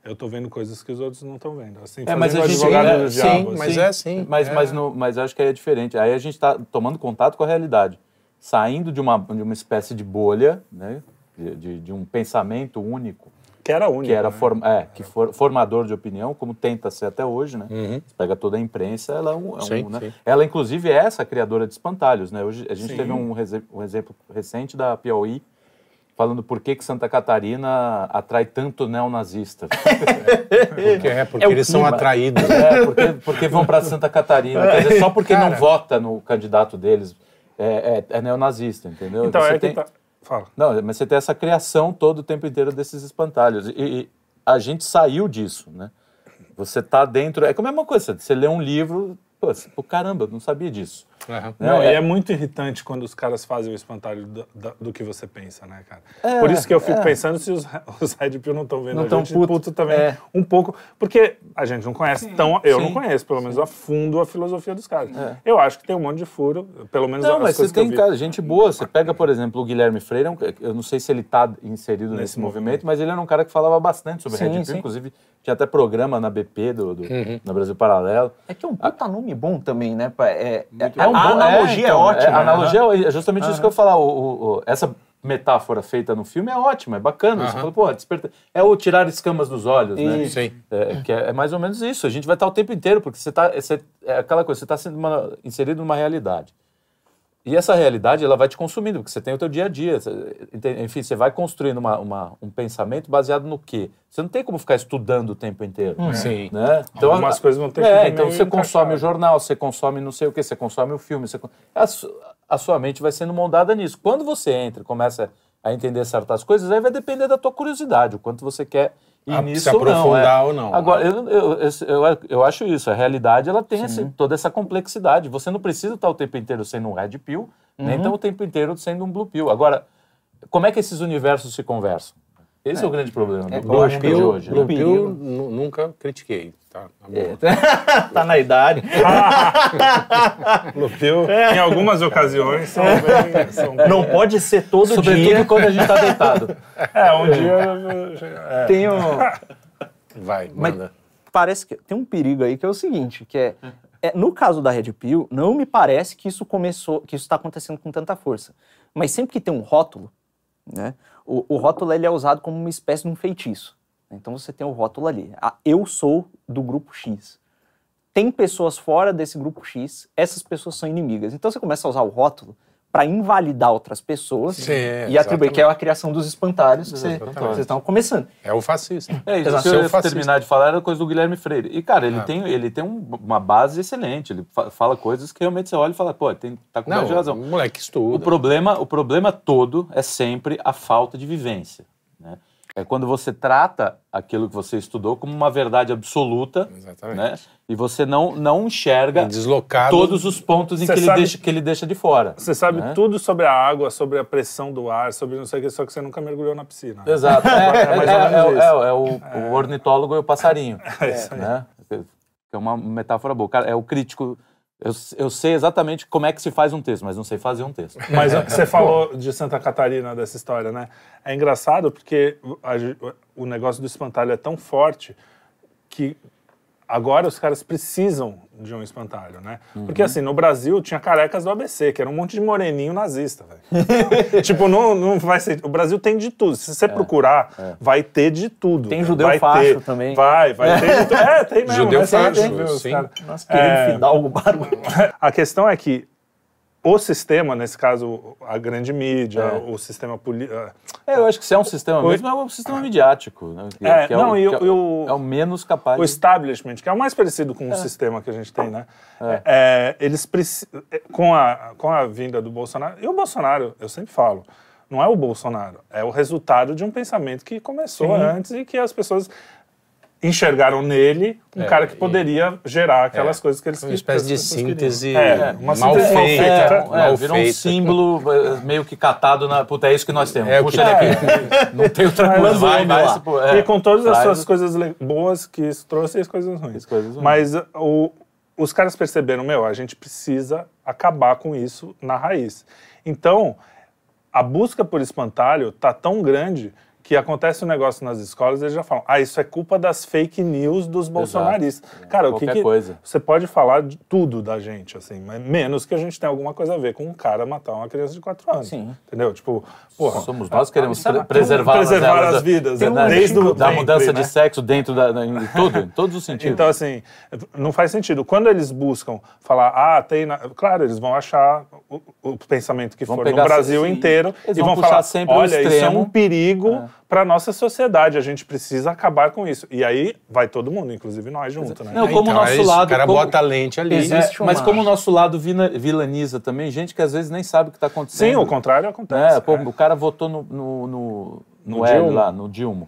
eu tô vendo coisas que os outros não estão vendo. Assim, É, mas a gente- é, do sim, diabo. mas assim. é assim. Mas, é. mas, no, mas acho que aí é diferente. Aí a gente está tomando contato com a realidade. Saindo de uma, de uma espécie de bolha, né? de, de, de um pensamento único, Que era único. que era né? form, é, que for, formador de opinião, como tenta ser até hoje. Né? Uhum. Você pega toda a imprensa, ela é um. é um, Sim, né? sim. Ela, inclusive, é essa criadora de espantalhos. Né? Hoje, a gente Sim. teve um, um exemplo recente da Piauí, falando por que, que Santa Catarina atrai tanto neonazista. Porque, é, porque É eles são atraídos. É, porque, porque vão para Santa Catarina. Quer dizer, só porque Cara. não vota no candidato deles é, é- é neonazista, entendeu? Então Você é que tem- tá... Fala. Não, mas você tem essa criação todo o tempo inteiro desses espantalhos. E, e a gente saiu disso, né? Você tá dentro. É como a mesma coisa, você lê um livro, pô, você- pô, caramba, eu não sabia disso. Né? Não, É- e é muito irritante quando os caras fazem o espantalho do, da- do que você pensa, né, cara? É, Por isso que eu fico é. pensando se os, os Red Pill não estão vendo Não a tão gente, puto. puto também É. um pouco. Porque a gente não conhece tão... Eu não sim, conheço, pelo menos, a fundo a filosofia dos caras. Eu acho que tem um monte de furo, pelo menos Não, as mas você coisas que eu tem cara, gente boa. Você pega, por exemplo, o Guilherme Freire, é eu não sei se ele está inserido nesse, Nesse movimento, movimento. mas ele era um cara que falava bastante sobre Sim, Red Pill, sim. inclusive tinha até programa na BP do, do na Brasil Paralelo. É que é um puta nome bom também, né? É, é, É um a analogia é, então, ótima. a analogia né? é justamente isso que eu ia falar. o- o- o- essa metáfora feita no filme é ótima, é bacana. Você Aham. fala, pô, desperta... é o tirar escamas dos olhos, né? Isso. É, que é, é mais ou menos isso. A gente vai estar o tempo inteiro, porque você está. É aquela coisa, você está sendo uma- inserido numa realidade. E essa realidade, ela vai te consumindo, porque você tem o teu dia a dia. enfim, você vai construindo uma- uma- um pensamento baseado no quê? Você não tem como ficar estudando o tempo inteiro. Sim. Né? Algumas coisas vão ter que é, então você consome o jornal, você consome não sei o que, você consome o filme. Você... A, a sua mente vai sendo moldada nisso. Quando você entra começa a entender certas coisas, aí vai depender da tua curiosidade, o quanto você quer ir A- nisso se ou não. aprofundar é. ou não. Agora, eu, eu, eu, eu, eu acho isso, a realidade ela tem esse- toda essa complexidade. Você não precisa estar o tempo inteiro sendo um red pill, nem estar o tempo inteiro sendo um blue pill. Agora, como é que esses universos se conversam? Esse é, o grande problema do, É, do eu mundo acho de que eu- hoje. né? nu- nunca critiquei. Tá, na boa. tá na idade. Lupil, em algumas ocasiões, são bem... São bem Não pode ser todo Sobretudo dia. quando a gente tá deitado. É, um dia... É. Tem um, Vai, Mas- manda. parece que tem um perigo aí que é o seguinte, que é, é, no caso da Red Pill, não me parece que isso começou, que isso está acontecendo com tanta força. Mas sempre que tem um rótulo, né, o, o rótulo ele é usado como uma espécie de um feitiço. Então você tem o rótulo ali. Ah, eu sou do grupo X. Tem pessoas fora desse grupo X, essas pessoas são inimigas. Então você começa a usar o rótulo para invalidar outras pessoas Sim, e atribuir, que é a criação dos espantalhos que vocês estão começando. É o fascista. É isso, Exato. se eu terminar de falar era coisa do Guilherme Freire. E, cara, ele Ah. tem, ele tem um- uma base excelente. Ele fa- fala coisas que realmente você olha e fala, pô, tem, tá com Não, razão. o moleque O estuda. problema, o problema todo é sempre a falta de vivência. Né? É quando você trata aquilo que você estudou como uma verdade absoluta Exatamente. né? e você não, não enxerga Deslocado. todos os pontos em que ele, sabe- deixa, que ele deixa de fora. Você sabe né? tudo sobre a água, sobre a pressão do ar, sobre não sei o que, só que você nunca mergulhou na piscina. Exato. É, É é- é- é- é o, o ornitólogo e o passarinho. É isso aí. né? Que é uma metáfora boa. Cara, é o crítico. Eu, eu sei exatamente como é que se faz um texto, mas não sei fazer um texto. Mas você falou de Santa Catarina, dessa história, né? É engraçado porque a o negócio do espantalho é tão forte que agora os caras precisam de um espantalho, né? Porque assim, no Brasil tinha carecas do ABC, que era um monte de moreninho nazista, velho. tipo, não, não vai ser... O Brasil tem de tudo. Se você procurar, vai ter de tudo. Tem judeu vai facho ter, também. Vai, vai ter de tudo. É, tem mesmo. Judeu facho, os sim. Nossa, querido É. Fidalgo Barulho. A questão é que o sistema, nesse caso, a grande mídia, É. o sistema político. É, eu acho que se é um sistema Oi? mesmo, é um sistema midiático. Né? Que- É, que não, o, e o- o- é o menos capaz. O establishment, que é o mais parecido com o sistema que a gente tem, né? É, eles preci- é, com, a, com a vinda do Bolsonaro. E o Bolsonaro, eu sempre falo, não é o Bolsonaro, é o resultado de um pensamento que começou antes e que as pessoas enxergaram nele um É, cara que e- poderia gerar aquelas É, coisas que eles Uma espécie de síntese É, uma mal síntese mal feita. feita. É, Tá? é, mal virou um feita. símbolo é, meio que catado na. Puta, é isso que nós temos. É Puxa ele aqui. Não tem outra Mas coisa. Vai, vai. lá. se pô- é. E com todas as suas coisas le- boas que isso trouxe e as coisas ruins. As coisas ruins. Mas o- os caras perceberam, meu, a gente precisa acabar com isso na raiz. Então, a busca por espantalho tá tão grande que acontece um negócio nas escolas eles já falam, ah, isso é culpa das fake news dos bolsonaristas. Cara, o que, que coisa. você pode falar de tudo da gente, assim, mas menos que a gente tenha alguma coisa a ver com um cara matar uma criança de 4 anos. Sim. Entendeu? Tipo, porra, Somos nós que queremos pre- preservar, preservar elas- as vidas, da- né? da- Desde o da ventre, mudança né? de sexo dentro da, da- em tudo, em todos os sentidos. Então, assim, não faz sentido. Quando eles buscam falar, ah, tem. na-" Claro, eles vão achar o, o pensamento que Vão for no Brasil inteiro e vão vão falar: sempre o olha, isso é extremo." um perigo para nossa sociedade, a gente precisa acabar com isso. E aí vai todo mundo, inclusive nós junto, né? Não, como o Então, nosso é isso, lado- O cara como- bota a lente ali. Existe É, mas como o nosso lado vina- vilaniza também, gente que às vezes nem sabe o que está acontecendo. Sim, o contrário acontece. É, pô, é. O cara votou no, no, no, no No lá, no Dilma.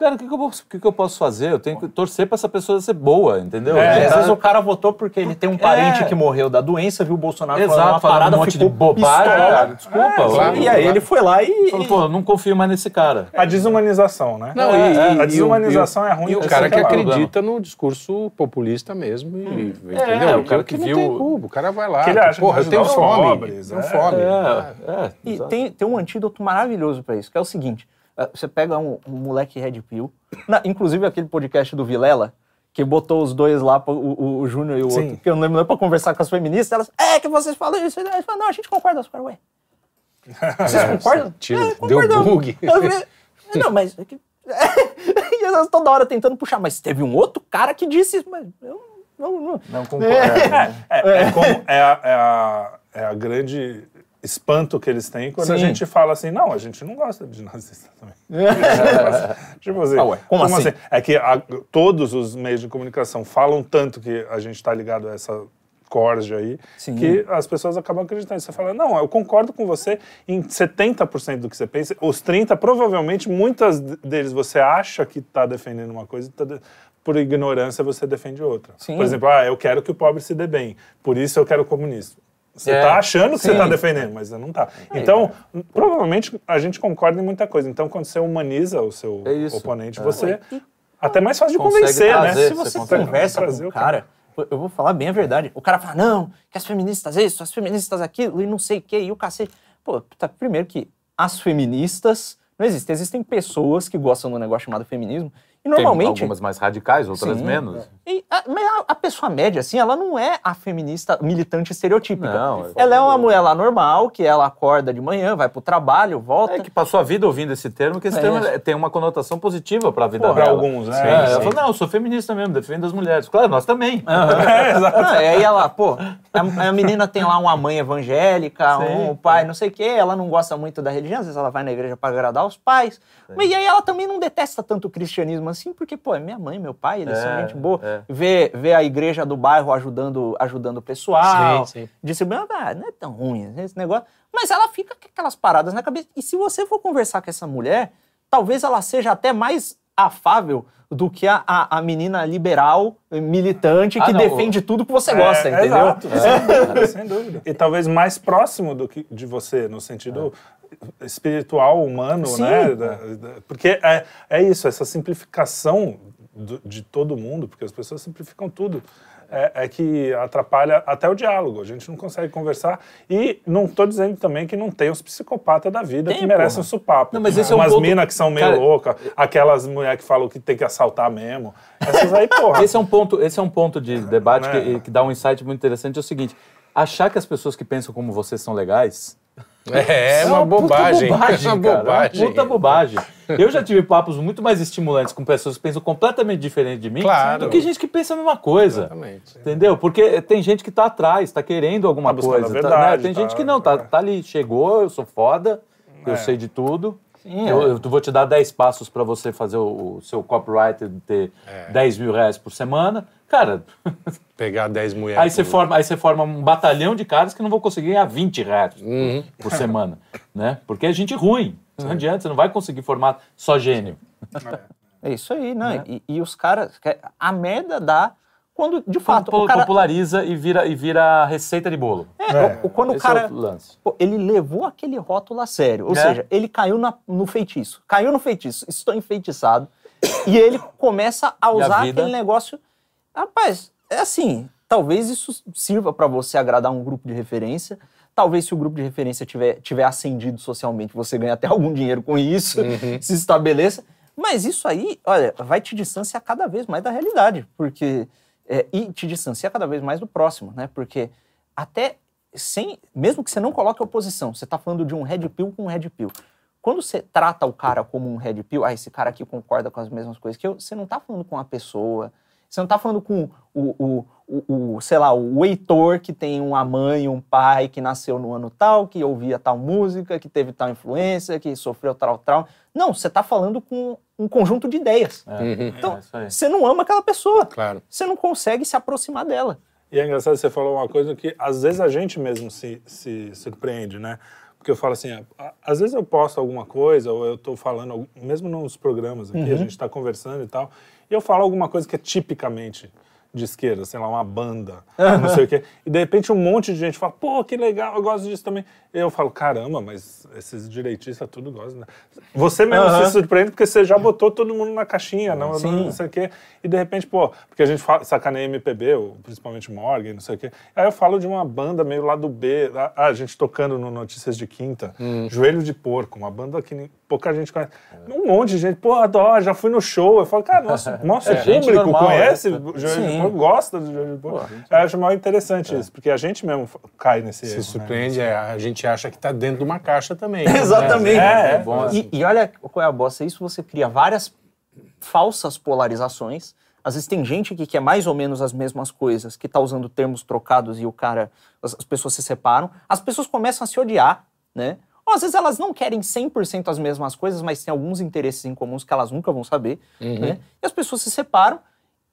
Cara, o que, que, eu, que, que eu posso fazer? Eu tenho que torcer para essa pessoa ser boa, entendeu? É, Às vezes o cara votou porque ele tem um parente É. que morreu da doença, viu o Bolsonaro falando Exato, uma falando parada, um monte de ficou bobagem. cara, Desculpa. claro. E aí ele foi lá e... Falou, pô, não confio mais nesse cara. A desumanização, né? Não, É, e, é, e- a desumanização e é ruim. E o cara é que acredita no discurso populista mesmo, e, entendeu? É, o cara que, que não viu- tem culpa. O cara vai lá, Que ele acha que porra, eu tenho fome, pobres, tenho é. fome. É, é. E tem, tem um antídoto maravilhoso pra isso, que é o seguinte: você pega um, um moleque Red Pill, na- inclusive aquele podcast do Vilela, que botou os dois lá, o, o, o Júnior e o Sim. outro, que eu não lembro, não, pra conversar com as feministas, elas, é que vocês falam isso, eles falam, não, a gente concorda, caras, ué. Vocês concordam? tira- É, deu bug. Falei, não, mas. é que- e elas toda hora tentando puxar, mas teve um outro cara que disse isso, mas eu não. não, Não concordo. né? É, é como- é a, é a- é a grande espanto que eles têm quando a Sim. gente fala assim, não, a gente não gosta de nazista também. tipo assim, Ah, ué, como assim? É que a- todos os meios de comunicação falam tanto que a gente está ligado a essa corja aí, Sim. que as pessoas acabam acreditando. Você fala, não, eu concordo com você em 70% do que você pensa. Os 30%, provavelmente, muitas deles você acha que está defendendo uma coisa, tá de- por ignorância você defende outra. Sim. Por exemplo, ah, eu quero que o pobre se dê bem, por isso eu quero o comunismo. Você É, tá achando que você sim. tá defendendo, mas você não tá. Então, provavelmente a gente concorda em muita coisa. Então, quando você humaniza o seu É isso. oponente, É. você. Até mais fácil de Consegue convencer, né? trazer, Se você consegue conversa com trazer o cara, eu vou falar bem a verdade. O cara fala, não, que as feministas isso, as feministas aquilo, e não sei o que, e o cacete. Pô, tá, primeiro que as feministas não existem. Existem pessoas que gostam do negócio chamado feminismo, e Tem normalmente. algumas mais radicais, outras Sim. menos. E a, mas a- a pessoa média, assim, ela não é a feminista militante estereotípica. Não, é- ela é uma mulher lá normal, que ela acorda de manhã, vai pro trabalho, volta. É que passou a vida ouvindo esse termo, que esse É. termo é- tem uma conotação positiva para a vida Pra dela. alguns, né? É, Sim, ela sim. falou, não, eu sou feminista mesmo, defendo as mulheres. Claro, nós também. E aí ela, pô, a, a menina tem lá uma mãe evangélica, Sim, um pai não sei o quê, ela não gosta muito da religião, às vezes ela vai na igreja pra agradar os pais. Mas e aí ela também não detesta tanto o cristianismo assim, porque, pô, é minha mãe, meu pai, eles são É, gente boa. É. Vê, vê a igreja do bairro ajudando, ajudando o pessoal. Sim, sim. Distribuindo, ah, não é tão ruim esse negócio. Mas ela fica com aquelas paradas na cabeça. E se você for conversar com essa mulher, talvez ela seja até mais afável do que a, a, a menina liberal, militante, Ah, que não, defende tudo que você É, gosta, é entendeu? Exato, sem dúvida, sem dúvida. E talvez mais próximo do que de você, no sentido espiritual, humano, Sim. né? Da- da- porque é, é isso, essa simplificação do- de todo mundo, porque as pessoas simplificam tudo. É, é que atrapalha até o diálogo. A gente não consegue conversar. E não estou dizendo também que não tem os psicopatas da vida Tem, que merecem porra. um supapo. Não, mas esse é um Umas ponto- minas que são meio Cara, loucas, aquelas mulheres que falam que tem que assaltar mesmo. Essas aí, porra. Esse é um ponto, esse é um ponto de debate Né? que, que dá um insight muito interessante. É o seguinte: achar que as pessoas que pensam como você são legais É, uma, puta bobagem. bobagem, é uma cara, bobagem. Uma puta bobagem. Eu já tive papos muito mais estimulantes com pessoas que pensam completamente diferente de mim Claro. do que gente que pensa a mesma coisa. Exatamente. Entendeu? Porque tem gente que tá atrás, tá querendo alguma Tá coisa. tá- verdade, né? Tem tá- gente que não, tá, é. tá ali, chegou, eu sou foda, eu É. sei de tudo. Sim, eu, é. eu vou te dar 10 passos para você fazer o, o seu copyright de ter É. 10 mil reais por semana. Cara, Pegar 10 mulheres. aí você, por- forma, aí você forma um batalhão de caras que não vão conseguir ganhar 20 reais Uhum. por semana. né? Porque é gente ruim. Não adianta, você não vai conseguir formar só gênio. É isso aí, né? Né? E, e os caras. A merda dá quando, de fato, Popu- o cara. Populariza e vira, e vira receita de bolo. É, o- quando o Esse cara. é o lance. Pô, ele levou aquele rótulo a sério. Ou É. seja, ele caiu na- no feitiço. Caiu no feitiço. Estou enfeitiçado. e ele começa a usar vida? aquele negócio. Rapaz, é assim. Talvez isso sirva para você agradar um grupo de referência. Talvez se o grupo de referência tiver, tiver ascendido socialmente, você ganhe até algum dinheiro com isso, se estabeleça. Mas isso aí, olha, vai te distanciar cada vez mais da realidade. Porque. é, e te distanciar cada vez mais do próximo, né? Porque até sem, mesmo que você não coloque oposição, você está falando de um red pill com um red pill. Quando você trata o cara como um red pill, ah, esse cara aqui concorda com as mesmas coisas que eu, você não está falando com uma pessoa, você não está falando com o, o, o, o, sei lá, o Heitor que tem uma mãe, um pai que nasceu no ano tal, que ouvia tal música, que teve tal influência, que sofreu tal trauma. Não, você está falando com um conjunto de ideias. É, Então, é isso aí. você não ama aquela pessoa. Claro. Você não consegue se aproximar dela. E é engraçado, você falou uma coisa que às vezes a gente mesmo se, se surpreende, né? Porque eu falo assim, às vezes eu posto alguma coisa, ou eu tô falando, mesmo nos programas aqui, a gente tá conversando e tal, e eu falo alguma coisa que é tipicamente de esquerda, sei lá, uma banda, não sei o quê. E de repente um monte de gente fala, pô, que legal, eu gosto disso também. E eu falo, caramba, mas esses direitistas tudo gostam. Né? Você mesmo se surpreende porque você já botou todo mundo na caixinha, não, Sim. não, sei o quê. E de repente, pô, porque a gente fala, sacaneia MPB, ou principalmente Morgan, não sei o quê. Aí eu falo de uma banda meio lá do B, ah, a gente tocando no Notícias de Quinta, Joelho de Porco, uma banda que pouca gente conhece. Um monte de gente, pô, adoro, já fui no show. Eu falo, cara, nosso, nosso É, público normal, conhece né? o Joelho de Sim. Porco, gosta do Joelho de Porco. Eu acho mais interessante isso, porque a gente mesmo cai nesse Se erro, né? surpreende, é, a gente acha que tá dentro de uma caixa também. né? Exatamente. É, é. bom, E, e olha qual é a bosta. Isso você cria várias falsas polarizações. Às vezes tem gente que quer mais ou menos as mesmas coisas, que tá usando termos trocados e o cara. As, as pessoas se separam. As pessoas começam a se odiar, né? Ou às vezes elas não querem 100% as mesmas coisas, mas tem alguns interesses em comuns que elas nunca vão saber, né? E as pessoas se separam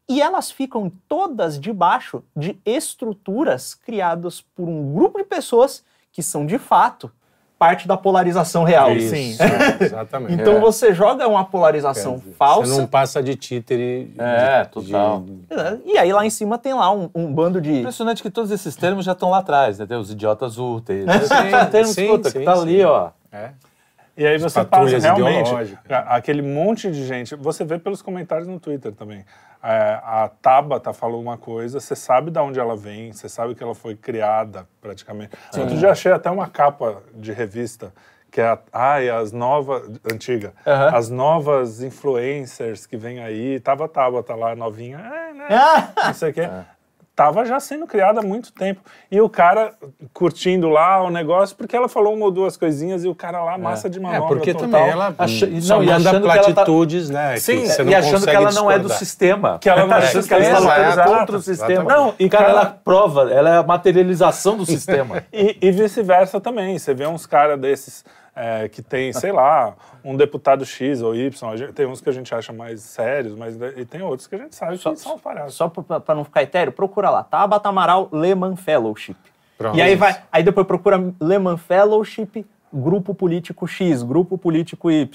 e elas ficam todas debaixo de estruturas criadas por um grupo de pessoas que são de fato parte da polarização real. Isso, Sim. exatamente. Então você joga uma polarização falsa. Você não passa de títere. É, de- total. de- E aí lá em cima tem lá um, um bando de. Impressionante que todos esses termos já estão lá atrás, né? Tem os idiotas úteis. Sim, São termos sim, puta, sim, que tá sim. ali, ó. é. E aí você passa realmente aquele monte de gente. Você vê pelos comentários no Twitter também. É, a Tabata falou uma coisa, você sabe de onde ela vem, você sabe que ela foi criada praticamente. Outro dia achei até uma capa de revista que é a, ai, as novas antiga, as novas influencers que vem aí, tava a Tabata lá novinha, é, né? não sei o quê. Tava já sendo criada há muito tempo. E o cara curtindo lá o negócio, porque ela falou uma ou duas coisinhas e o cara lá, massa de É, manobra porque total. também ela Acha- só não, e manda achando que ela tá- platitudes, né? Sim, e não achando que ela não é do sistema. Que ela não é do achando que ela sistema, está exato, contra o sistema. exatamente. Não, e cara, ela prova, ela é a materialização do sistema. E, e vice-versa também. Você vê uns caras desses é, que tem, sei lá, um deputado X ou Y. Gente- tem uns que a gente acha mais sérios, mas e tem outros que a gente sabe que são palhaços. Só pra, pra não ficar etéreo, procura lá. Tabata Amaral Lehman Fellowship. Pronto. E aí vai. Aí depois procura Lehman Fellowship, Grupo Político X, Grupo Político Y,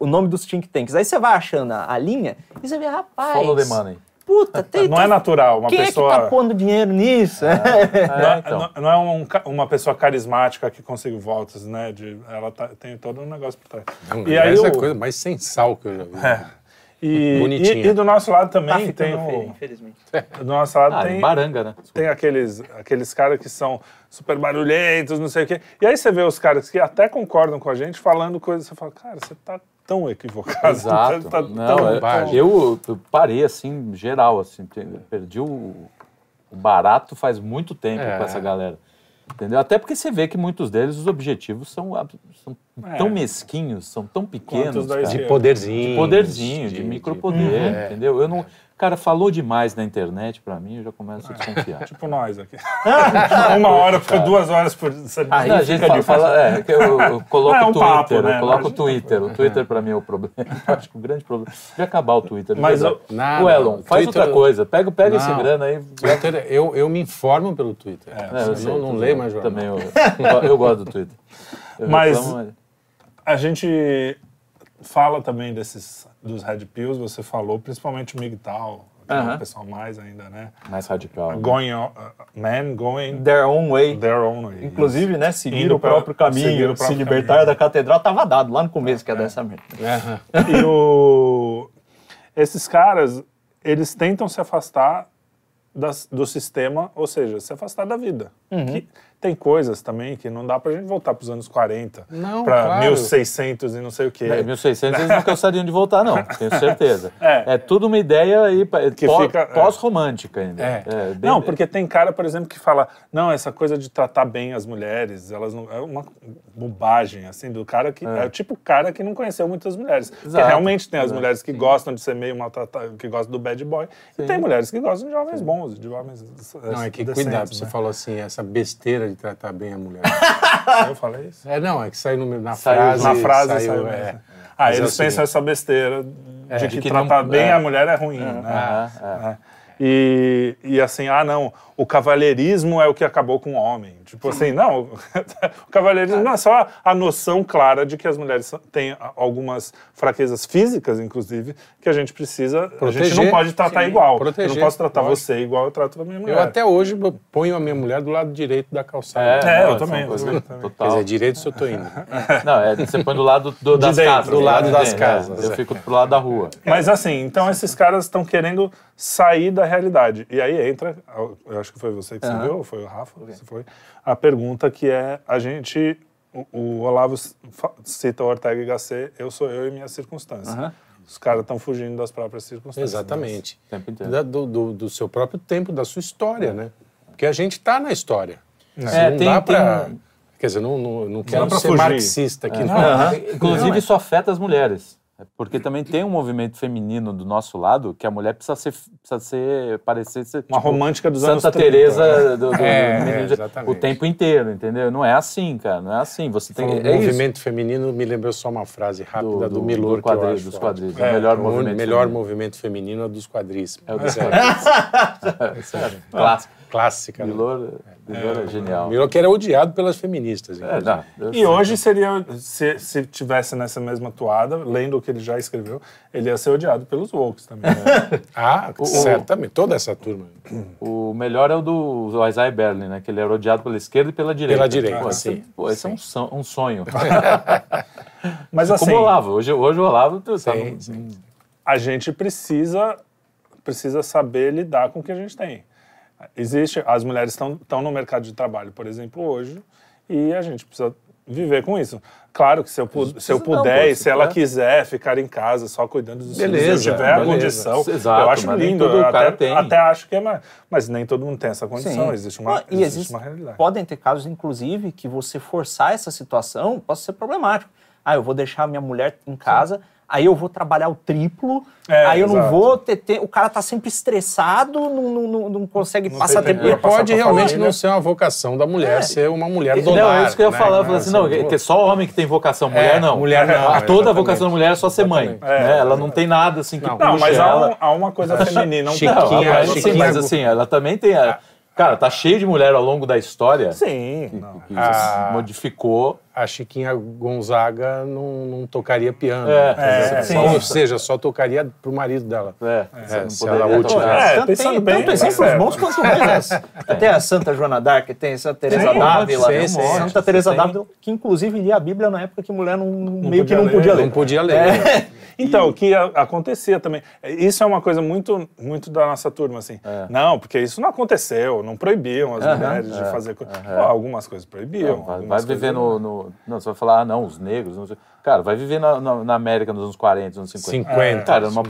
o, nome dos think tanks. Aí você vai achando a, a linha e você vê, rapaz. Follow the money. Puta, tem. Não é natural uma Quem pessoa. é que tá pondo dinheiro nisso? Não é, então. não- não é um uma pessoa carismática que consegue votos, né? De, ela tá- tem todo um negócio por trás. Não, E aí essa é o- a coisa mais sensal que eu já vi. É. E, Bonitinha. e, e do nosso lado Tá também ficando tem feio, o, infelizmente. do nosso lado Ah, tem baranga, né? tem aqueles, aqueles caras que são super barulhentos, não sei o quê. E aí você vê os caras que até concordam com a gente falando coisas, você fala, cara, você tá tão equivocado. Exato. Tá, tá Não, tão- é- bobagem. eu, eu parei assim, geral, assim, perdi o, o barato faz muito tempo É. com essa galera. Entendeu? Até porque você vê que muitos deles, os objetivos são, são É. tão mesquinhos, são tão pequenos. De poderzinho. De poderzinho, de, de- micropoder, É. entendeu? Eu não, cara, falou demais na internet pra mim, eu já começo a desconfiar. Tipo nós aqui. Uma hora, por duas horas por semana. Aí a gente fala, fala- é, eu, eu coloco é um o Twitter, papo, né? eu coloco o. Twitter. O Twitter pra mim é o problema. Acho que o grande problema. Devia acabar o Twitter. Mas eu- Nada, o Elon, faz Twitter- outra coisa. Pega, pega esse grana aí. Twitter, eu, eu me informo pelo Twitter. É, eu eu sei, não, não leio mais jornal. Também eu, eu gosto do Twitter. Eu Mas- reclamo, A gente fala também desses dos Red Pills, você falou, principalmente o MGTOW, é Aham. o pessoal mais ainda, né? mais radical. né? Going, on, uh, men going Their own way. their own way. Inclusive, né, seguir Indo o próprio pra- caminho, o se próprio libertar caminho. da catedral, tava dado lá no começo que é dessa merda. E o... esses caras, eles tentam se afastar das- do sistema, ou seja, se afastar da vida. Uhum. Que tem coisas também que não dá pra gente voltar pros anos 40, Não, pra claro. 1600 e não sei o quê. É, 1600 eles não cansariam de voltar, não, tenho certeza. É. É, tudo uma ideia aí pa- Que pó- fica- é. pós-romântica ainda. É. bem- Não, porque tem cara, por exemplo, que fala, não, essa coisa de tratar bem as mulheres, elas não. É uma bobagem, assim, do cara que. É, o tipo cara que não conheceu muitas mulheres. Porque Exato. realmente tem as mulheres que gostam de ser meio maltratadas, que gostam do bad boy. E tem mulheres que gostam de homens bons, de homens. Não, é que cuidado, você né? falou assim, essa besteira de tratar bem a mulher. Eu falei isso. é, não, é que saiu no- na Saiu- frase. Na frase saiu, saiu. é. mesmo. Ah, Mas é eles pensam essa besteira de que, de que tratar não- bem é. a mulher é ruim, né? É. É. E, e assim, ah, não, o cavalheirismo é o que acabou com o homem. Tipo assim, não, o cavalheirismo não é só a noção clara de que as mulheres têm algumas fraquezas físicas, inclusive, que a gente precisa, a gente Proteger. não pode tratar Sim, igual. eu proteger, não posso tratar você igual eu trato a minha mulher. Eu até hoje ponho a minha mulher do lado direito da calçada. É, eu não, também, são coisas- eu também. Quer Total. dizer, direito se eu tô indo. Não, é, você põe do lado do, das dentro, casas. do lado De das dentro, casas, é. Eu é. fico pro lado da rua. Mas assim, então esses caras estão querendo sair da realidade. E aí entra, eu acho que foi você que escreveu, ou foi o Rafa, se foi, a pergunta que é, a gente, o, o Olavo cita o Ortega y Gasset, eu sou eu e minhas circunstâncias. Os caras estão fugindo das próprias circunstâncias. Exatamente. Da- do, do, do seu próprio tempo, da sua história, né? Porque a gente tá na história. É, não tem- dá tem pra... um- Quer dizer, não, não, não quero pra ser fugir. marxista aqui. não. Não, Inclusive, isso afeta as mulheres. É Porque também tem um movimento feminino do nosso lado que a mulher precisa ser, precisa ser parecer ser Uma tipo, romântica dos Santa anos 30. Teresa do, do- É, do menino é, o tempo inteiro, entendeu? Não é assim, cara, não é assim. Você tem Falou, é isso. movimento feminino me lembrou só uma frase rápida do, Milor, que eu quadril, acho dos quadris. É, o melhor movimento. melhor feminino. movimento feminino é o dos quadris. É o dos quadris. É clássico. Clássica. né? Milor, Milor é, genial. Milor que era odiado pelas feministas. É, não, E sei. hoje seria, se, se tivesse nessa mesma toada, lendo o que ele já escreveu, ele ia ser odiado pelos woke também. né? Ah, certamente. Toda essa turma. O melhor é o do, do Isaiah Berlin, né? Que ele era odiado pela esquerda e pela direita. Pela direita, Pô, sim. esse, pô, esse é um, son- um sonho. Mas assim, Como o Olavo. Hoje, hoje o Olavo tá Sim, num- sim. a gente precisa, precisa saber lidar com o que a gente tem. Existe, as mulheres estão, no mercado de trabalho, por exemplo, hoje, e a gente precisa viver com isso. Claro que se eu, se eu não, puder pô, e se ela quiser ficar em casa só cuidando dos filhos, Beleza, se eu tiver a beleza. condição, Exato, eu acho lindo. eu até, até acho que é, mas, mas nem todo mundo tem essa condição. Sim. Existe uma, Não, e existe existe- uma realidade. Podem ter casos, inclusive, que você forçar essa situação possa ser problemático. Ah, eu vou deixar minha mulher em casa, aí eu vou trabalhar o triplo, É, aí eu não exato. vou ter, ter- O cara tá sempre estressado, não, não, não, não consegue passar tem tempo. E passar pode realmente família. não ser uma vocação da mulher ser uma mulher do Não, é isso que eu ia né? falar. Eu falei assim, não, que é só homem que tem vocação, mulher É, não. mulher não, é, Toda a vocação da mulher é só ser mãe. né? Ela não tem nada assim que Não, puxa mas há, ela. um- há uma coisa feminina. Um Chiquinha, Não, mas, Chiquinha- assim, mas assim, ela também tem. a- Cara, tá cheio de mulher ao longo da história Sim, não. que Ah. modificou. A Chiquinha Gonzaga não, não tocaria piano. É, entendeu? é, sim. Ou seja, só tocaria pro marido dela. É, É, não se ela tocar. tivesse. É, tanto, pensando tem, bem, tanto tá exemplos certo. bons quanto ruins. Tem a Santa Joana d'Arc, tem a Santa Teresa d'Ávila, sim. Santa Teresa d'Ávila, que inclusive lia a Bíblia na época que mulher não, meio que não ler. podia ler. Não podia ler. Então, o que acontecia também. Isso é uma coisa muito, muito da nossa turma, assim. Não, porque isso não aconteceu, não proibiam as mulheres de fazer coisas. algumas coisas proibiam. Vai, algumas vai coisas viver no, no- Não, você vai falar, ah, não, os negros. Não sei. Cara, vai viver na, na- na América nos anos 40, nos anos 50. 50, Cara, era, uma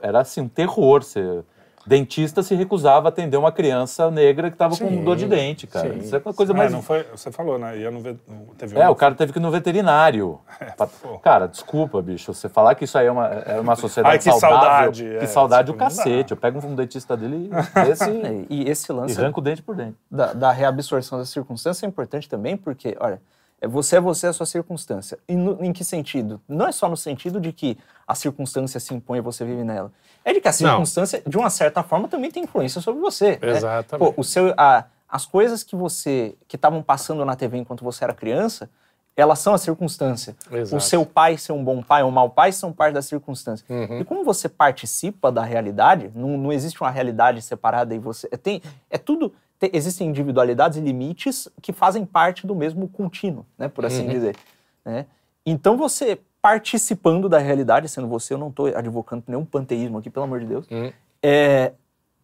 era assim, um terror. Você... Dentista se recusava a atender uma criança negra que estava com dor de dente, cara. Isso é uma coisa É, mais. não foi, você falou, né? Ia no, ve- no- teve É, um- o cara teve que ir no veterinário. Pra- pô. Cara, desculpa, bicho. Você falar que isso aí é uma, é uma sociedade Ai, que saudável. saudade, Que é, saudade o tipo, cacete. Eu pego um dentista dele É, E esse e lance arranco o dente por dentro. da, da reabsorção da circunstância é importante também, porque, olha, é você é você, é a sua circunstância. E no- em que sentido? Não é só no sentido de que a circunstância se impõe e você vive nela. É de que a circunstância, de uma certa forma, também tem influência sobre você. né? Exatamente. Pô, o seu, a- as coisas que você que estavam passando na TV enquanto você era criança, elas são a circunstância. Exato. O seu pai ser um bom pai ou um mau pai são parte da circunstância. Uhum. E como você participa da realidade, não, não existe uma realidade separada e você é, tem é tudo te- existem individualidades e limites que fazem parte do mesmo contínuo, né, por Uhum. assim dizer. né? Então você participando da realidade, sendo você, eu não estou advocando nenhum panteísmo aqui, pelo amor de Deus. Uhum. é,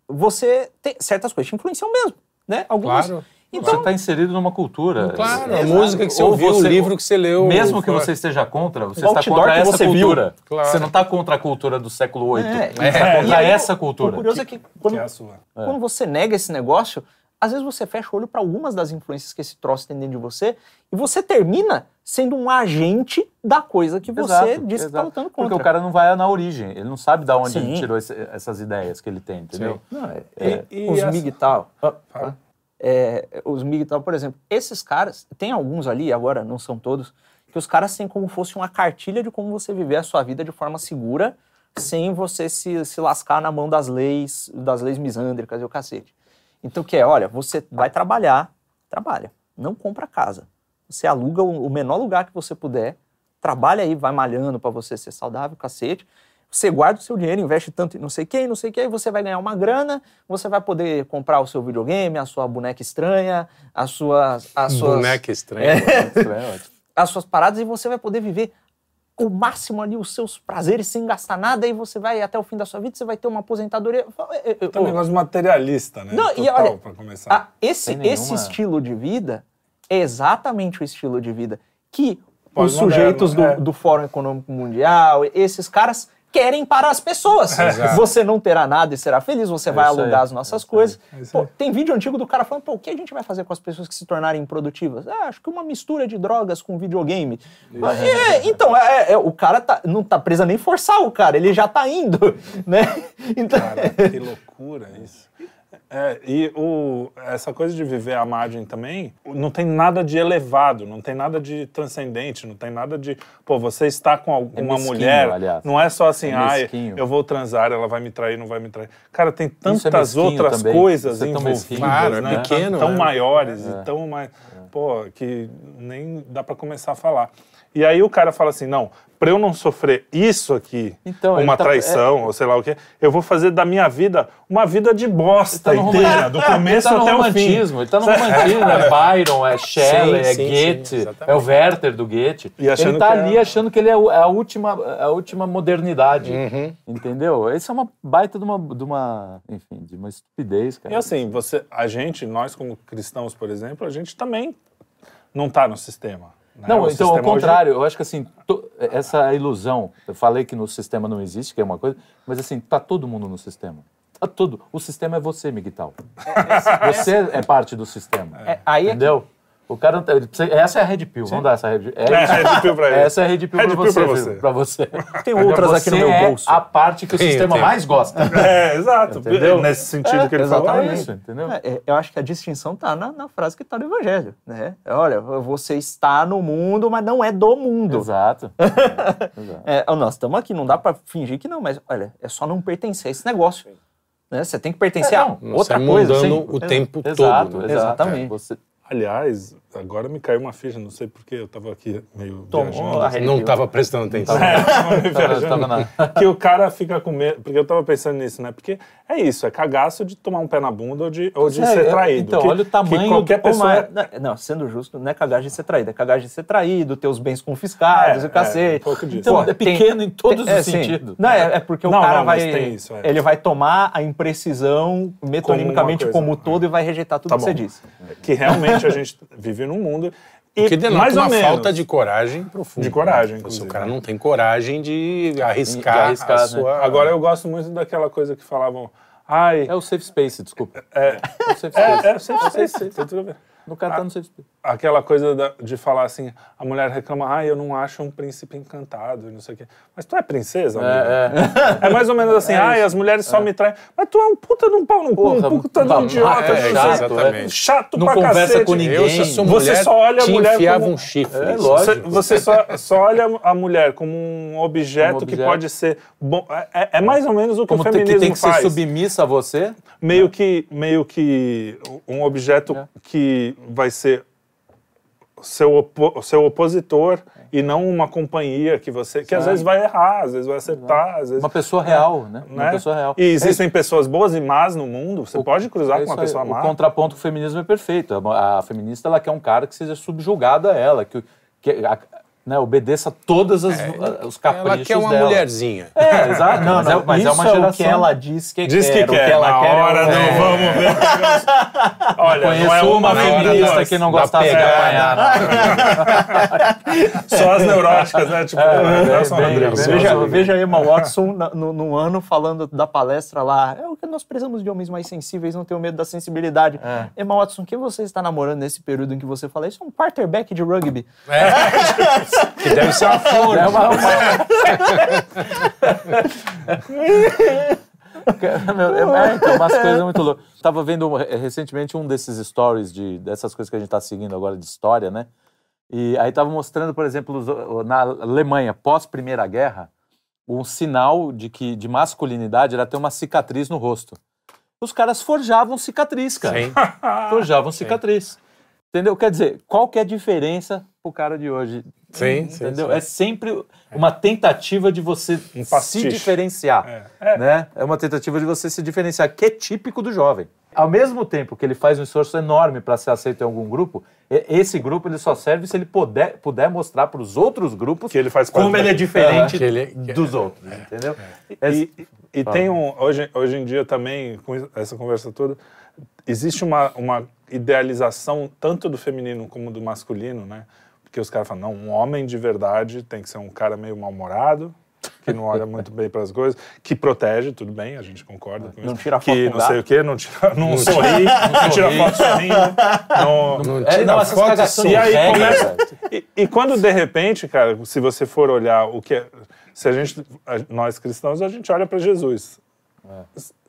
você tem certas coisas te influenciam mesmo, né? Algumas. Claro. Então, você está inserido numa cultura. Claro, a Exato. música que você Ou ouviu, o você- livro que você leu. Mesmo que você esteja contra, você O está contra que essa você cultura. Claro. Você não está contra a cultura do século VIII. É, Você está e contra aí, essa o cultura. curioso é que quando, que é a sua. quando você nega esse negócio, às vezes você fecha o olho para algumas das influências que esse troço tem dentro de você e você termina sendo um agente da coisa que você Exato, disse que está exato. lutando contra. Porque o cara não vai na origem, ele não sabe de onde Sim. ele tirou esse- essas ideias que ele tem, entendeu? Não, é, E- é, e os essa- ah, ah, é, os MGTOW, por exemplo, esses caras, tem alguns ali, agora não são todos, que os caras têm como fosse uma cartilha de como você viver a sua vida de forma segura, sem você se, se lascar na mão das leis, das leis misândricas e o cacete. Então, que é, olha, você vai trabalhar, trabalha, não compra casa. Você aluga o, o menor lugar que você puder, trabalha aí, vai malhando para você ser saudável, cacete. Você guarda o seu dinheiro, investe tanto em não sei quem, não sei quem, aí você vai ganhar uma grana, você vai poder comprar o seu videogame, a sua boneca estranha, as suas, as suas, Boneca estranha. É ótimo. as suas paradas e você vai poder viver o máximo ali os seus prazeres sem gastar nada e você vai até o fim da sua vida, você vai ter uma aposentadoria. Eu- um negócio materialista, né? Não, e Total, olha, pra começar. ah, esse, Sem esse nenhuma- estilo de vida é exatamente o estilo de vida que os sujeitos do, é. do Fórum Econômico Mundial, esses caras querem para as pessoas. Exato. Você não terá nada e será feliz, você vai isso aí, alugar as nossas coisas. isso Pô, tem vídeo antigo do cara falando, pô, o que a gente vai fazer com as pessoas que se tornarem improdutivas? Ah, acho que uma mistura de drogas com videogame. Mas, é, então, é, é, o cara tá, não tá preso a nem forçar o cara, ele já tá indo, né? Então, Cara, que loucura isso. É, e o, essa coisa de viver a margem também, não tem nada de elevado, não tem nada de transcendente, não tem nada de, pô, você está com alguma mesquinho, mulher, aliás. não é só assim, É ai, eu vou transar, ela vai me trair, não vai me trair. Cara, tem é tantas mesquinho outras também. coisas Isso é tão envolvidas, mesquinho. Claro, é né? pequeno, tão é. maiores e tão mais, pô, que nem dá pra começar a falar. E aí o cara fala assim, não, pra eu não sofrer isso aqui, Então, uma tá- traição, ou sei lá o quê, eu vou fazer da minha vida uma vida de bosta tá inteira, roman- do começo ele tá no até o fim. romantismo, ele tá no romantismo, é Byron, é Shelley, Sim, é sim, Goethe, sim, é o Werther do Goethe. E ele tá é- ali achando que ele é é a última, a última modernidade, Uhum. entendeu? Isso é uma baita de uma, de uma, enfim, de uma estupidez, cara. E assim, você, a gente, nós como cristãos, por exemplo, a gente também não tá no sistema. Não, O então, ao sistema hoje- contrário, eu acho que assim, to- essa ilusão, eu falei que no sistema não existe, que é uma coisa, mas assim, tá todo mundo no sistema. Tá todo. O sistema é você, Miguel. Você é parte do sistema. É, aí é que- entendeu? O cara precisa- essa é a Red Pill, vamos dar essa Red Pill. É, Red Pill pra ele. Essa é a Red Pill, Red pra, Pill você, você. pra você. Tem outras aqui no Você meu é bolso. a parte que o Tem, sistema tem. mais gosta. É, exato. Entendeu? Nesse sentido que ele exatamente. falou. é isso, entendeu? É, é, eu acho que a distinção tá na, na frase que tá no Evangelho, né? Olha, você está no mundo, mas não é do mundo. Exato. É, nós estamos aqui, não dá pra fingir que não, mas olha, é só não pertencer a esse negócio. Né? Você tem que pertencer É, a não, outra Você coisa. mudando sim. o tempo Exato, todo. né? Exatamente. Você, Aliás, agora me caiu uma ficha, não sei porquê, eu tava aqui meio Tomou viajando. Não estava prestando atenção. É, tava viajando. tava Que o cara fica com medo. Porque eu tava pensando nisso, né? Porque é isso, é cagaço de tomar um pé na bunda ou de, ou de É, ser é, traído. então, Que- olha o tamanho Que qualquer do- pessoa. Uma- não, sendo justo, não é cagagem de ser traído, é cagagem de ser traído, ter os bens confiscados É, e o cacete. é, um pouco disso. Então, Pô, é tem- pequeno em todos tem- é, os sim. sentidos. Não, é, é porque o Não, cara não, vai. tem isso, é. Ele vai tomar a imprecisão metonimicamente coisa. como, um todo e vai rejeitar tudo Tá que você bom. disse. Que realmente a gente vive num mundo. E Que denota mais ou uma menos, falta de coragem profunda. De coragem, Se inclusive. o cara não tem coragem de arriscar, De arriscar, a né? sua... Agora eu gosto muito daquela coisa que falavam. Ai. É o safe space, desculpa. É, É o safe space. é, é, sempre, sempre, sempre, tem tudo ver. No cara tá no safe space. Aquela coisa da- de falar assim, a mulher reclama, ah, eu não acho um príncipe encantado, e não sei o quê. Mas tu é princesa, amigo? É, mais ou menos assim, ah, as mulheres só me traem. Mas tu é um puta de um pau no cu, um puta de um idiota. é, chato, exatamente. Chato Não pra conversa cacete. com ninguém. Eu, se sou Você mulher, só olha a mulher enfiava como- um chifre. É, Você, lógico. você só, só olha a mulher como um objeto, Um que objeto. pode ser bom. É, é mais ou menos o que Como o feminismo que tem que faz. ser submissa a você. meio que meio que um objeto É. que vai ser seu, opo seu opositor e não uma companhia que você que às vezes vai errar, às vezes vai acertar, às vezes Uma pessoa real, né? Uma né? pessoa real. E existem pessoas boas e más no mundo. Você pode cruzar É com uma pessoa má. O contraponto com o feminismo é perfeito. A, a feminista ela quer um cara que seja subjugado a ela, que, que a- né, obedeça todos as, a- os caprichos Ela quer uma dela. mulherzinha. É, exato. Não, mas não, é, mas isso é uma é geração. o que ela diz que Diz quer. que o quer. que ela Na quer é o- hora não é. vamos ver. Olha, Conheço não é uma, uma feminista que não gostava de apanhar. Só as neuróticas, né? Tipo, Nelson bem, bem, Veja, veja a Emma Watson no, no ano falando da palestra lá. É o que nós precisamos de homens mais sensíveis, não tenham medo da sensibilidade. É. Emma Watson, quem você está namorando nesse período em que você fala isso? É um quarterback de rugby. Que deve ser uma flor. É uma, uma... Meu, é, então, umas coisas muito loucas. Tava vendo eh, recentemente um desses stories de dessas coisas que a gente tá seguindo agora de história, né? E aí tava mostrando, por exemplo, na Alemanha, pós Primeira Guerra, um sinal de que de masculinidade era ter uma cicatriz no rosto. Os caras forjavam cicatriz, cara. Sim. Forjavam cicatriz. Entendeu? Quer dizer, qual que é a diferença pro cara de hoje? Sim, sim, Entendeu? sim. É sempre uma tentativa de você se pastiche. diferenciar. É. É. Né? é uma tentativa de você se diferenciar, que é típico do jovem. Ao mesmo tempo que ele faz um esforço enorme para ser aceito em algum grupo, esse grupo ele só serve se ele puder, puder mostrar para os outros grupos Que ele faz como ele é diferente Que ele- que- dos outros, entendeu? É- E, e tem um. Hoje, hoje em dia também, com essa conversa toda, existe uma, uma idealização tanto do feminino como do masculino, né? Porque os caras falam, não, um homem de verdade tem que ser um cara meio mal-humorado, que não olha muito bem para as coisas, que protege, tudo bem, a gente concorda com Não isso. tira foto Que não sei o quê, não, tira, não, sorri, não tira foto sorrindo, não, Não É, tira não, essas foto e aí regra, começa. E, e quando de repente, cara, se você for olhar o que é. Se a gente. nós cristãos, a gente olha para Jesus.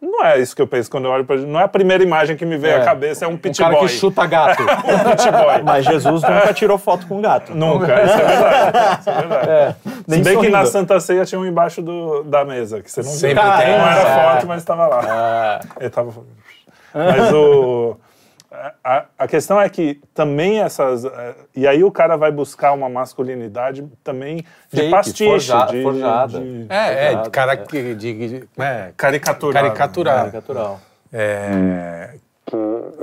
Não é isso que eu penso quando eu olho pra Não é a primeira imagem que me veio É. à cabeça, é um Um pit cara boy. que chuta gato. Um pit boy. Mas Jesus nunca tirou foto com gato. Nunca, isso é verdade. Isso é verdade. Nem Se bem que na Santa Ceia tinha um embaixo do, da mesa, que você não Sempre viu. tem. Não era É. forte, mas estava lá. Ah, Ele tava... Mas o... A, a questão é que também essas... eh, E aí o cara vai buscar uma masculinidade também de Fake, pastiche, forja- de, forjada. de É, é, Verdade, cara é. que de, de- é, caricatura. caricaturar. caricatural. É,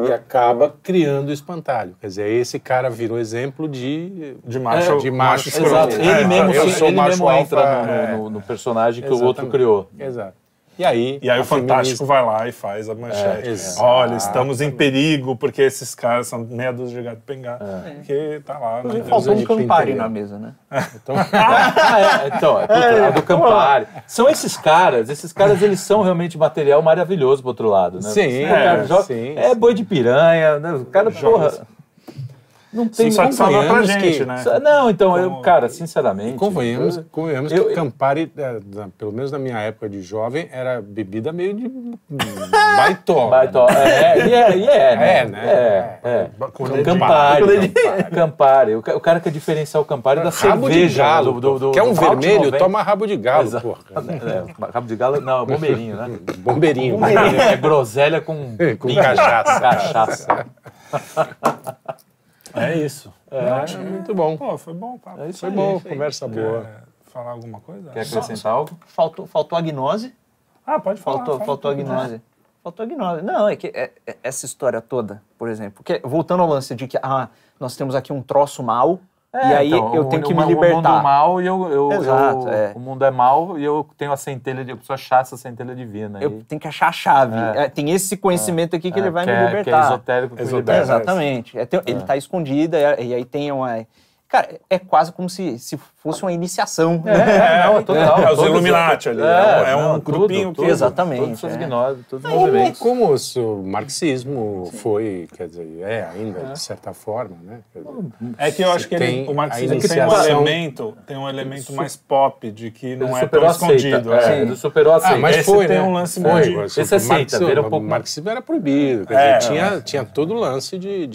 e acaba criando o espantalho. Quer dizer, esse cara virou exemplo de. De macho, É, de macho escroto. Exato. É, Ele mesmo, eu sou ele macho mesmo alfa, entra no, é. no- no personagem que o outro Exatamente. criou. Exato. E aí. E aí o Fantástico feminista- vai lá e faz a manchete. É. Olha, estamos em perigo porque esses caras são meia dúzia de gato pingado. Que tá lá. Né? faltou um de Campari na mesa, né? Então, Ah, é, então, é, a do Campari. São esses caras, esses caras eles são realmente material maravilhoso pro outro lado, né? Sim, é, joga- sim, é boi de piranha, né? O cara, porra. Não tem Só que sobra pra gente, que- né? Não, então, eu, Como- cara, sinceramente. convenhamos, eu- convenhamos eu- que Campari, é, pelo menos na minha época de jovem, era bebida meio de baitola. Baitó, é, e é, e é, né? É, né? É, é. Dedinho. Campari, Campari. O, ca- o cara quer diferenciar o Campari da Rabo de cerveja. galo. do, do, do, Quer um vermelho? 90. Toma rabo de galo, Exato. porra. É, rabo de galo, não, é bombeirinho, né? Bombeirinho. É groselha com, Com cachaça. cachaça. É isso. É, muito bom. Pô, foi bom o papo. É isso Foi aí. bom, conversa boa. Quer falar alguma coisa? Quer acrescentar algo? Faltou, faltou a gnose. Ah, pode falar. Faltou, fala faltou a gnose. Faltou a gnose. Não, é que é- é- essa história toda, por exemplo, porque voltando ao lance de que ah, nós temos aqui um troço mal e aí então, eu o tenho que mundo- me O mundo libertar. mal e eu, eu, Exato, eu- é. o mundo é mal e eu tenho a centelha de eu preciso achar essa centelha divina. Eu aí. tenho que achar a chave. É. É, tem esse conhecimento aqui que É, ele vai que me é- libertar. Que é esotérico. que. Exatamente. É, tem- Ele está escondido e, e aí tem uma. Cara, é quase como se, se fosse uma iniciação. É, não, total. É, os Todos- Illuminati ali, é um não, grupinho que- Exatamente, Todos os é. gnoses, todos os Como, movimentos. como o marxismo foi, quer dizer, é ainda, de certa forma, né? Dizer, É que eu acho que ele, Tem o marxismo tem um elemento, tem um elemento mais pop de que não é superou tão escondido. É, é. ele superou a seita. Ah, mas Esse foi, tem né? um lance foi. meio- Esse Esse é seita, marxismo, um pouco- O marxismo era proibido, quer É, dizer, tinha, é. tinha todo o lance de,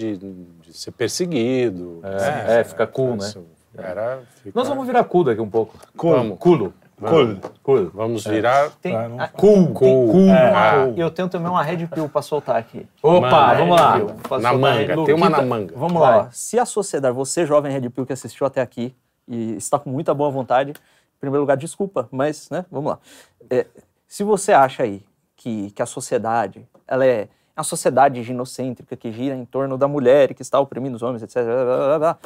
de, ser perseguido. É, é, fica cool, né? Era, fica- Nós vamos virar cool daqui um pouco. Vamos. Culo. Cool. Cool. Vamos virar Tem, Pra não- ah, cool. cool. É. E eu tenho também uma Red Pill para soltar aqui. Opa, vamos lá. Na manga, tem uma na manga. Vamos Vai. lá. Se a sociedade, você jovem Red Pill que assistiu até aqui e está com muita boa vontade, em primeiro lugar, desculpa, mas, né, vamos lá. É, se você acha aí que, que a sociedade, ela é uma sociedade ginocêntrica que gira em torno da mulher e que está oprimindo os homens, etc. blá, blá, blá,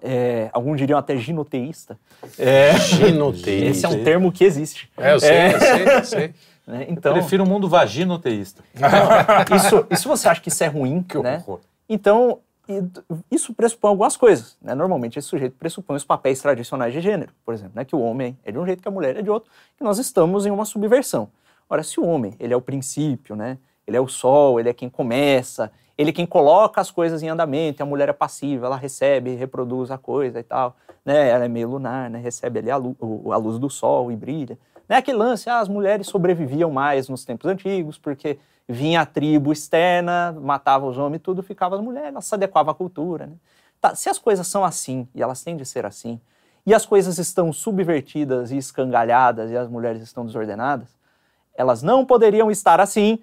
é, alguns diriam até ginoteísta. É, Ginoteísta. esse é um termo que existe. É, eu sei, eu sei, eu sei. né? Então, Prefiro um mundo vaginoteísta. isso, e se você acha que isso é ruim, Que né? horror. Então, e- isso pressupõe algumas coisas. Né? Normalmente, esse sujeito pressupõe os papéis tradicionais de gênero. Por exemplo, né? que o homem é de um jeito, que a mulher é de outro, que nós estamos em uma subversão. Ora, se o homem ele é o princípio, né? Ele é o sol, ele é quem começa, ele é quem coloca as coisas em andamento, a mulher é passiva, ela recebe, reproduz a coisa e tal, né? ela é meio lunar, né? recebe ali a, lu- a luz do sol e brilha. Né? Aquele lance, ah, as mulheres sobreviviam mais nos tempos antigos, porque vinha a tribo externa, matava os homens e tudo, ficava as mulheres, elas se adequavam à cultura. Né? Tá, se as coisas são assim, e elas têm de ser assim, e as coisas estão subvertidas e escangalhadas, e as mulheres estão desordenadas, elas não poderiam estar assim,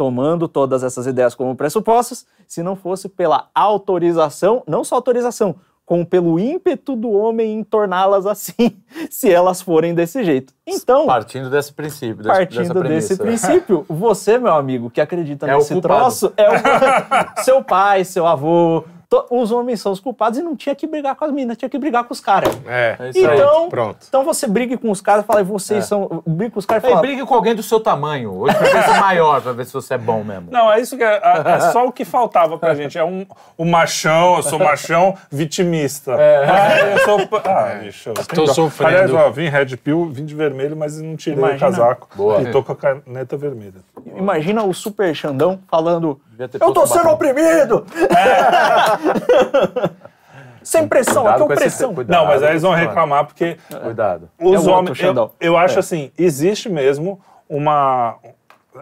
tomando todas essas ideias como pressupostos, se não fosse pela autorização, não só autorização, como pelo ímpeto do homem em torná-las assim, se elas forem desse jeito. Então, Partindo desse princípio. desse- partindo desse princípio, você, meu amigo, que acredita É nesse culpado. troço, é o seu pai, seu avô. To- Os homens são os culpados e não tinha que brigar com as minas, tinha que brigar com os caras. É, É isso aí. Então, Pronto. então você briga com os caras e fala, vocês são. Briga com os caras e Ei, fala. brigue com alguém do seu tamanho. Hoje pra ver se é maior, pra ver se você é bom mesmo. Não, é isso que é, é- é só o que faltava pra gente. É um, um machão, eu sou machão vitimista. Ah, eu sou. Ah, bicho. eu Estou tenho dó. sofrendo. Aliás, ó, vim red pill, vim de vermelho, mas não tirei Imagina. o casaco. Boa. E tô com a caneta vermelha. Imagina o super Xandão falando: Eu tô sendo batom." oprimido! Sem pressão, Cuidado aqui é com esse-. Não, mas aí eles vão reclamar porque Cuidado. os É o outro homens. Eu, eu acho assim, existe mesmo uma.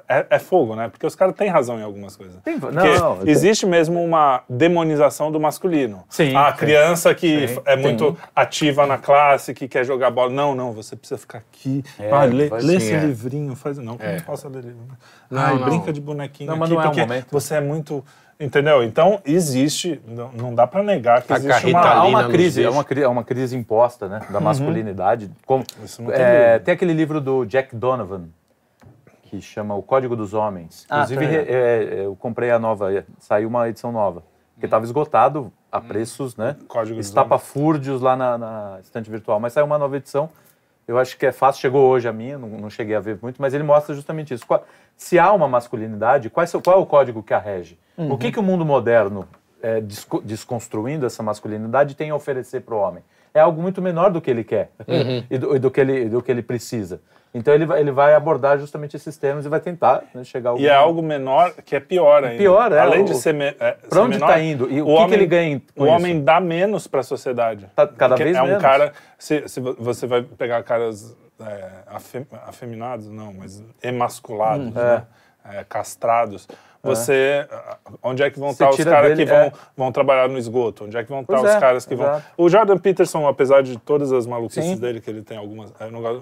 é, é fogo, né? Porque os caras têm razão em algumas coisas. Tem- não, não, existe mesmo uma demonização do masculino. Sim, A sim. criança que Sim, é muito ativa na classe, que quer jogar bola. Não, não, você precisa ficar aqui. É, Vai, lê, lê sim, esse é. livrinho. Faz... Não, que eu não posso ler livro. né? Não, Ai, não. brinca de bonequinho Não, mas aqui, não é porque momento. você é muito... Entendeu? Então, existe, não, não dá pra negar que Tá existe a uma... Há uma crise, é uma, é uma crise imposta, né, da masculinidade. Como, Isso não tem é, tem aquele livro do Jack Donovan que chama O Código dos Homens. Ah, Inclusive, tá. é, eu comprei a nova, é, saiu uma edição nova, que estava esgotado a preços, né? Código dos Estapafúrdios lá na, na estante virtual. Mas saiu uma nova edição. Eu acho que é fácil, chegou hoje a minha, não, não cheguei a ver muito, mas ele mostra justamente isso. Qual- se há uma masculinidade, qual é, seu- qual é o código que a rege? O que, que o mundo moderno, é, desco- desconstruindo essa masculinidade, tem a oferecer para o homem? É algo muito menor do que ele quer e, do, e do que ele, do que ele precisa. Então ele vai, ele vai abordar justamente esses termos e vai tentar né, chegar ao E é algo menor que é pior ainda. Pior, é, Além o- de ser, me, é, ser onde menor, tá indo? E o que que ele ganha O isso? homem dá menos para a sociedade. Tá cada vez é um menos. cara. Se, se vo- você vai pegar caras é, afe- afeminados, não, mas emasculados, Hum. né? É, castrados. Você. Onde é que vão estar os caras que vão, é. vão trabalhar no esgoto? Onde é que vão estar os é, caras que vão. O Jordan Peterson, apesar de todas as maluquices Sim. dele, que ele tem algumas.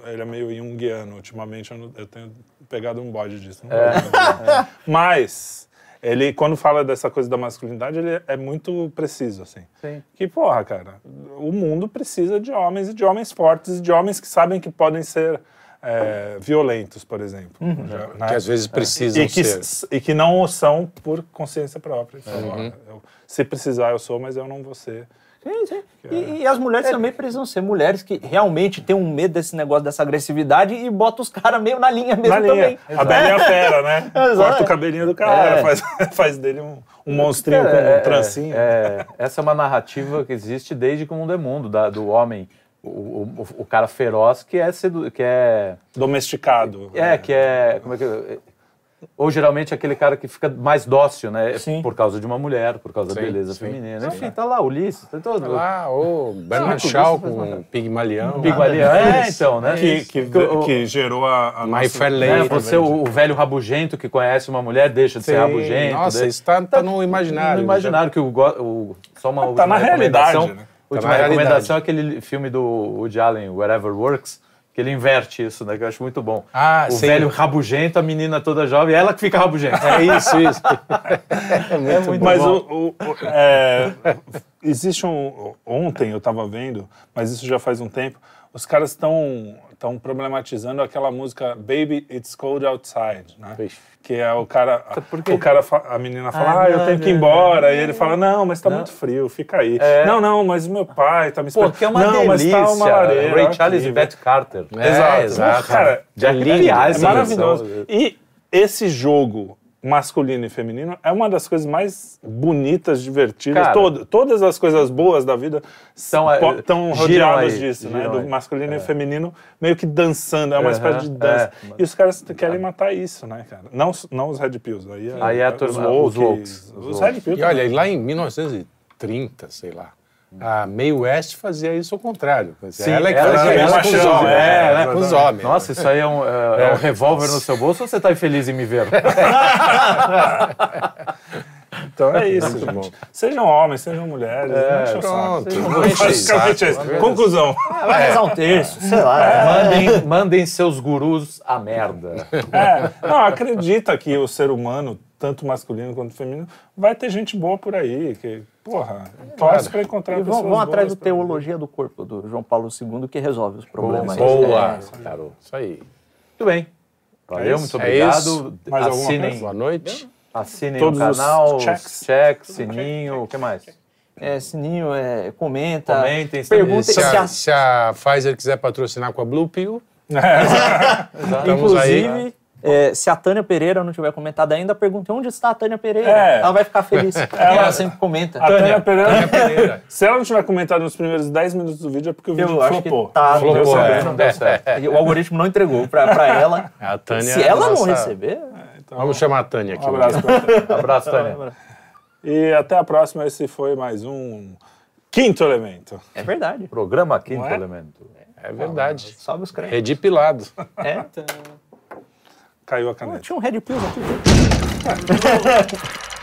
ele é meio junguiano. Ultimamente eu, não- eu tenho pegado um bode disso. É. Mas. Ele, quando fala dessa coisa da masculinidade, ele é muito preciso, assim. Sim. Que, porra, cara, o mundo precisa de homens e de homens fortes, e de homens que sabem que podem ser é, violentos, por exemplo. Já, né? Que às vezes precisam e que, ser. e que não o são por consciência própria. Falam, "Olha, eu- se precisar, eu sou, mas eu não vou ser. Sim, sim. E, e as mulheres também precisam ser mulheres que realmente têm um medo desse negócio, dessa agressividade e botam os caras meio na linha mesmo Na linha. também. A Bela e a Fera, né? Exato. Corta o cabelinho do cara, É. faz, faz dele um, um monstrinho Cara, com é- um trancinho. é- essa é uma narrativa que existe desde que o mundo é mundo, da- do homem, o, o, o cara feroz que é, sedu, que é Domesticado. É, que é. Como é que. Ou geralmente aquele cara que fica mais dócil, né? Sim. Por causa de uma mulher, por causa da Sim, beleza sim. feminina. Enfim, tá lá, Ulisses, tá todo. Lá, o Bernard Shaw com Pigmalião. Pigmalião. É, então, né? Que, que, o- que gerou a, a My nossa- Fair né, Lady. você, o, o velho rabugento que conhece uma mulher, deixa de ser rabugento. Nossa, né? isso tá, tá no imaginário. No imaginário que o, o só uma última na realidade, né? Última na recomendação é aquele filme do Woody Allen, Wherever Works, que ele inverte isso, né? Que eu acho muito bom. Ah, o sim. velho rabugento, a menina toda jovem, ela que fica rabugenta. É isso, isso. É muito Mas bom. o, o- o- é, existe um. Ontem eu estava vendo, mas isso já faz um tempo. Os caras estão estão problematizando aquela música Baby It's Cold Outside, né? Que é o cara, por quê? o cara, a menina fala, Ah, ah, eu não, tenho que ir não, embora, e ele fala, não, mas tá Não. muito frio, fica aí. É. Não, não, mas o meu pai tá me Pô, esperando. que é uma não, delícia. mas tá uma lareira. Ray Charles que e Beth Carter. É, Exato. exato. Cara, De é essa maravilhoso. E esse jogo masculino e feminino é uma das coisas mais bonitas, divertidas. Cara. Todo- todas as coisas boas da vida São, é, estão giram rodeadas aí, disso, né? Do masculino e feminino meio que dançando, é uma Aham, espécie de dança. é. E os caras querem matar isso, né, cara? Não, os- não os Red Pills, aí é, Aí é a turma- os wokes, Os, os Red Pills. E olha, e lá em 1930, sei lá, a Mae West fazia isso ao contrário. Sim, ela é que ela fazia é isso com os machão, homens. é, É, com os homens. Nossa, isso aí é um, é, é um revólver no seu bolso ou você tá infeliz em me ver? Então é isso, Muito gente. bom. Sejam homens, sejam mulheres. Pronto. Basicamente é isso. Conclusão. Vai rezar um terço, sei lá. mandem, mandem seus gurus a merda. É, não, acredita que o ser humano, tanto masculino quanto feminino, vai ter gente boa por aí, que, porra, torce pra encontrar E pessoas vão, vão atrás do Teologia do Corpo, do João Paulo II, que resolve os problemas. Boa, Carol. Isso aí. Muito bem. Valeu, isso. muito É obrigado. isso. Mais alguma assinem Boa noite. assinem Todos o os canal, checks. checks, sininho, o que mais? É, sininho, é, comenta. Comentem, Perguntem Se se a, se a Pfizer quiser patrocinar com a Blue Pill, estamos Inclusive, aí. É, se a Tânia Pereira não tiver comentado ainda, perguntem onde está a Tânia Pereira. É. Ela vai ficar feliz. Ela, sempre comenta. A Tânia Pereira, Pereira. se ela não tiver comentado nos primeiros 10 minutos do vídeo, é porque o vídeo Eu acho que flopou. tá. Flopou, é. certo, não deu certo. O algoritmo não entregou pra, pra ela. A Tânia Se é ela não nossa- receber. Vamos chamar a Tânia aqui. Um abraço pra Tânia. Abraço, Tânia. E até a próxima. Esse foi mais um Quinto Elemento. É verdade. Programa Quinto Não é? Elemento. É verdade. Sobe os créditos. Redipilado. É. Caiu a caneta. Tinha um Red Pills aqui.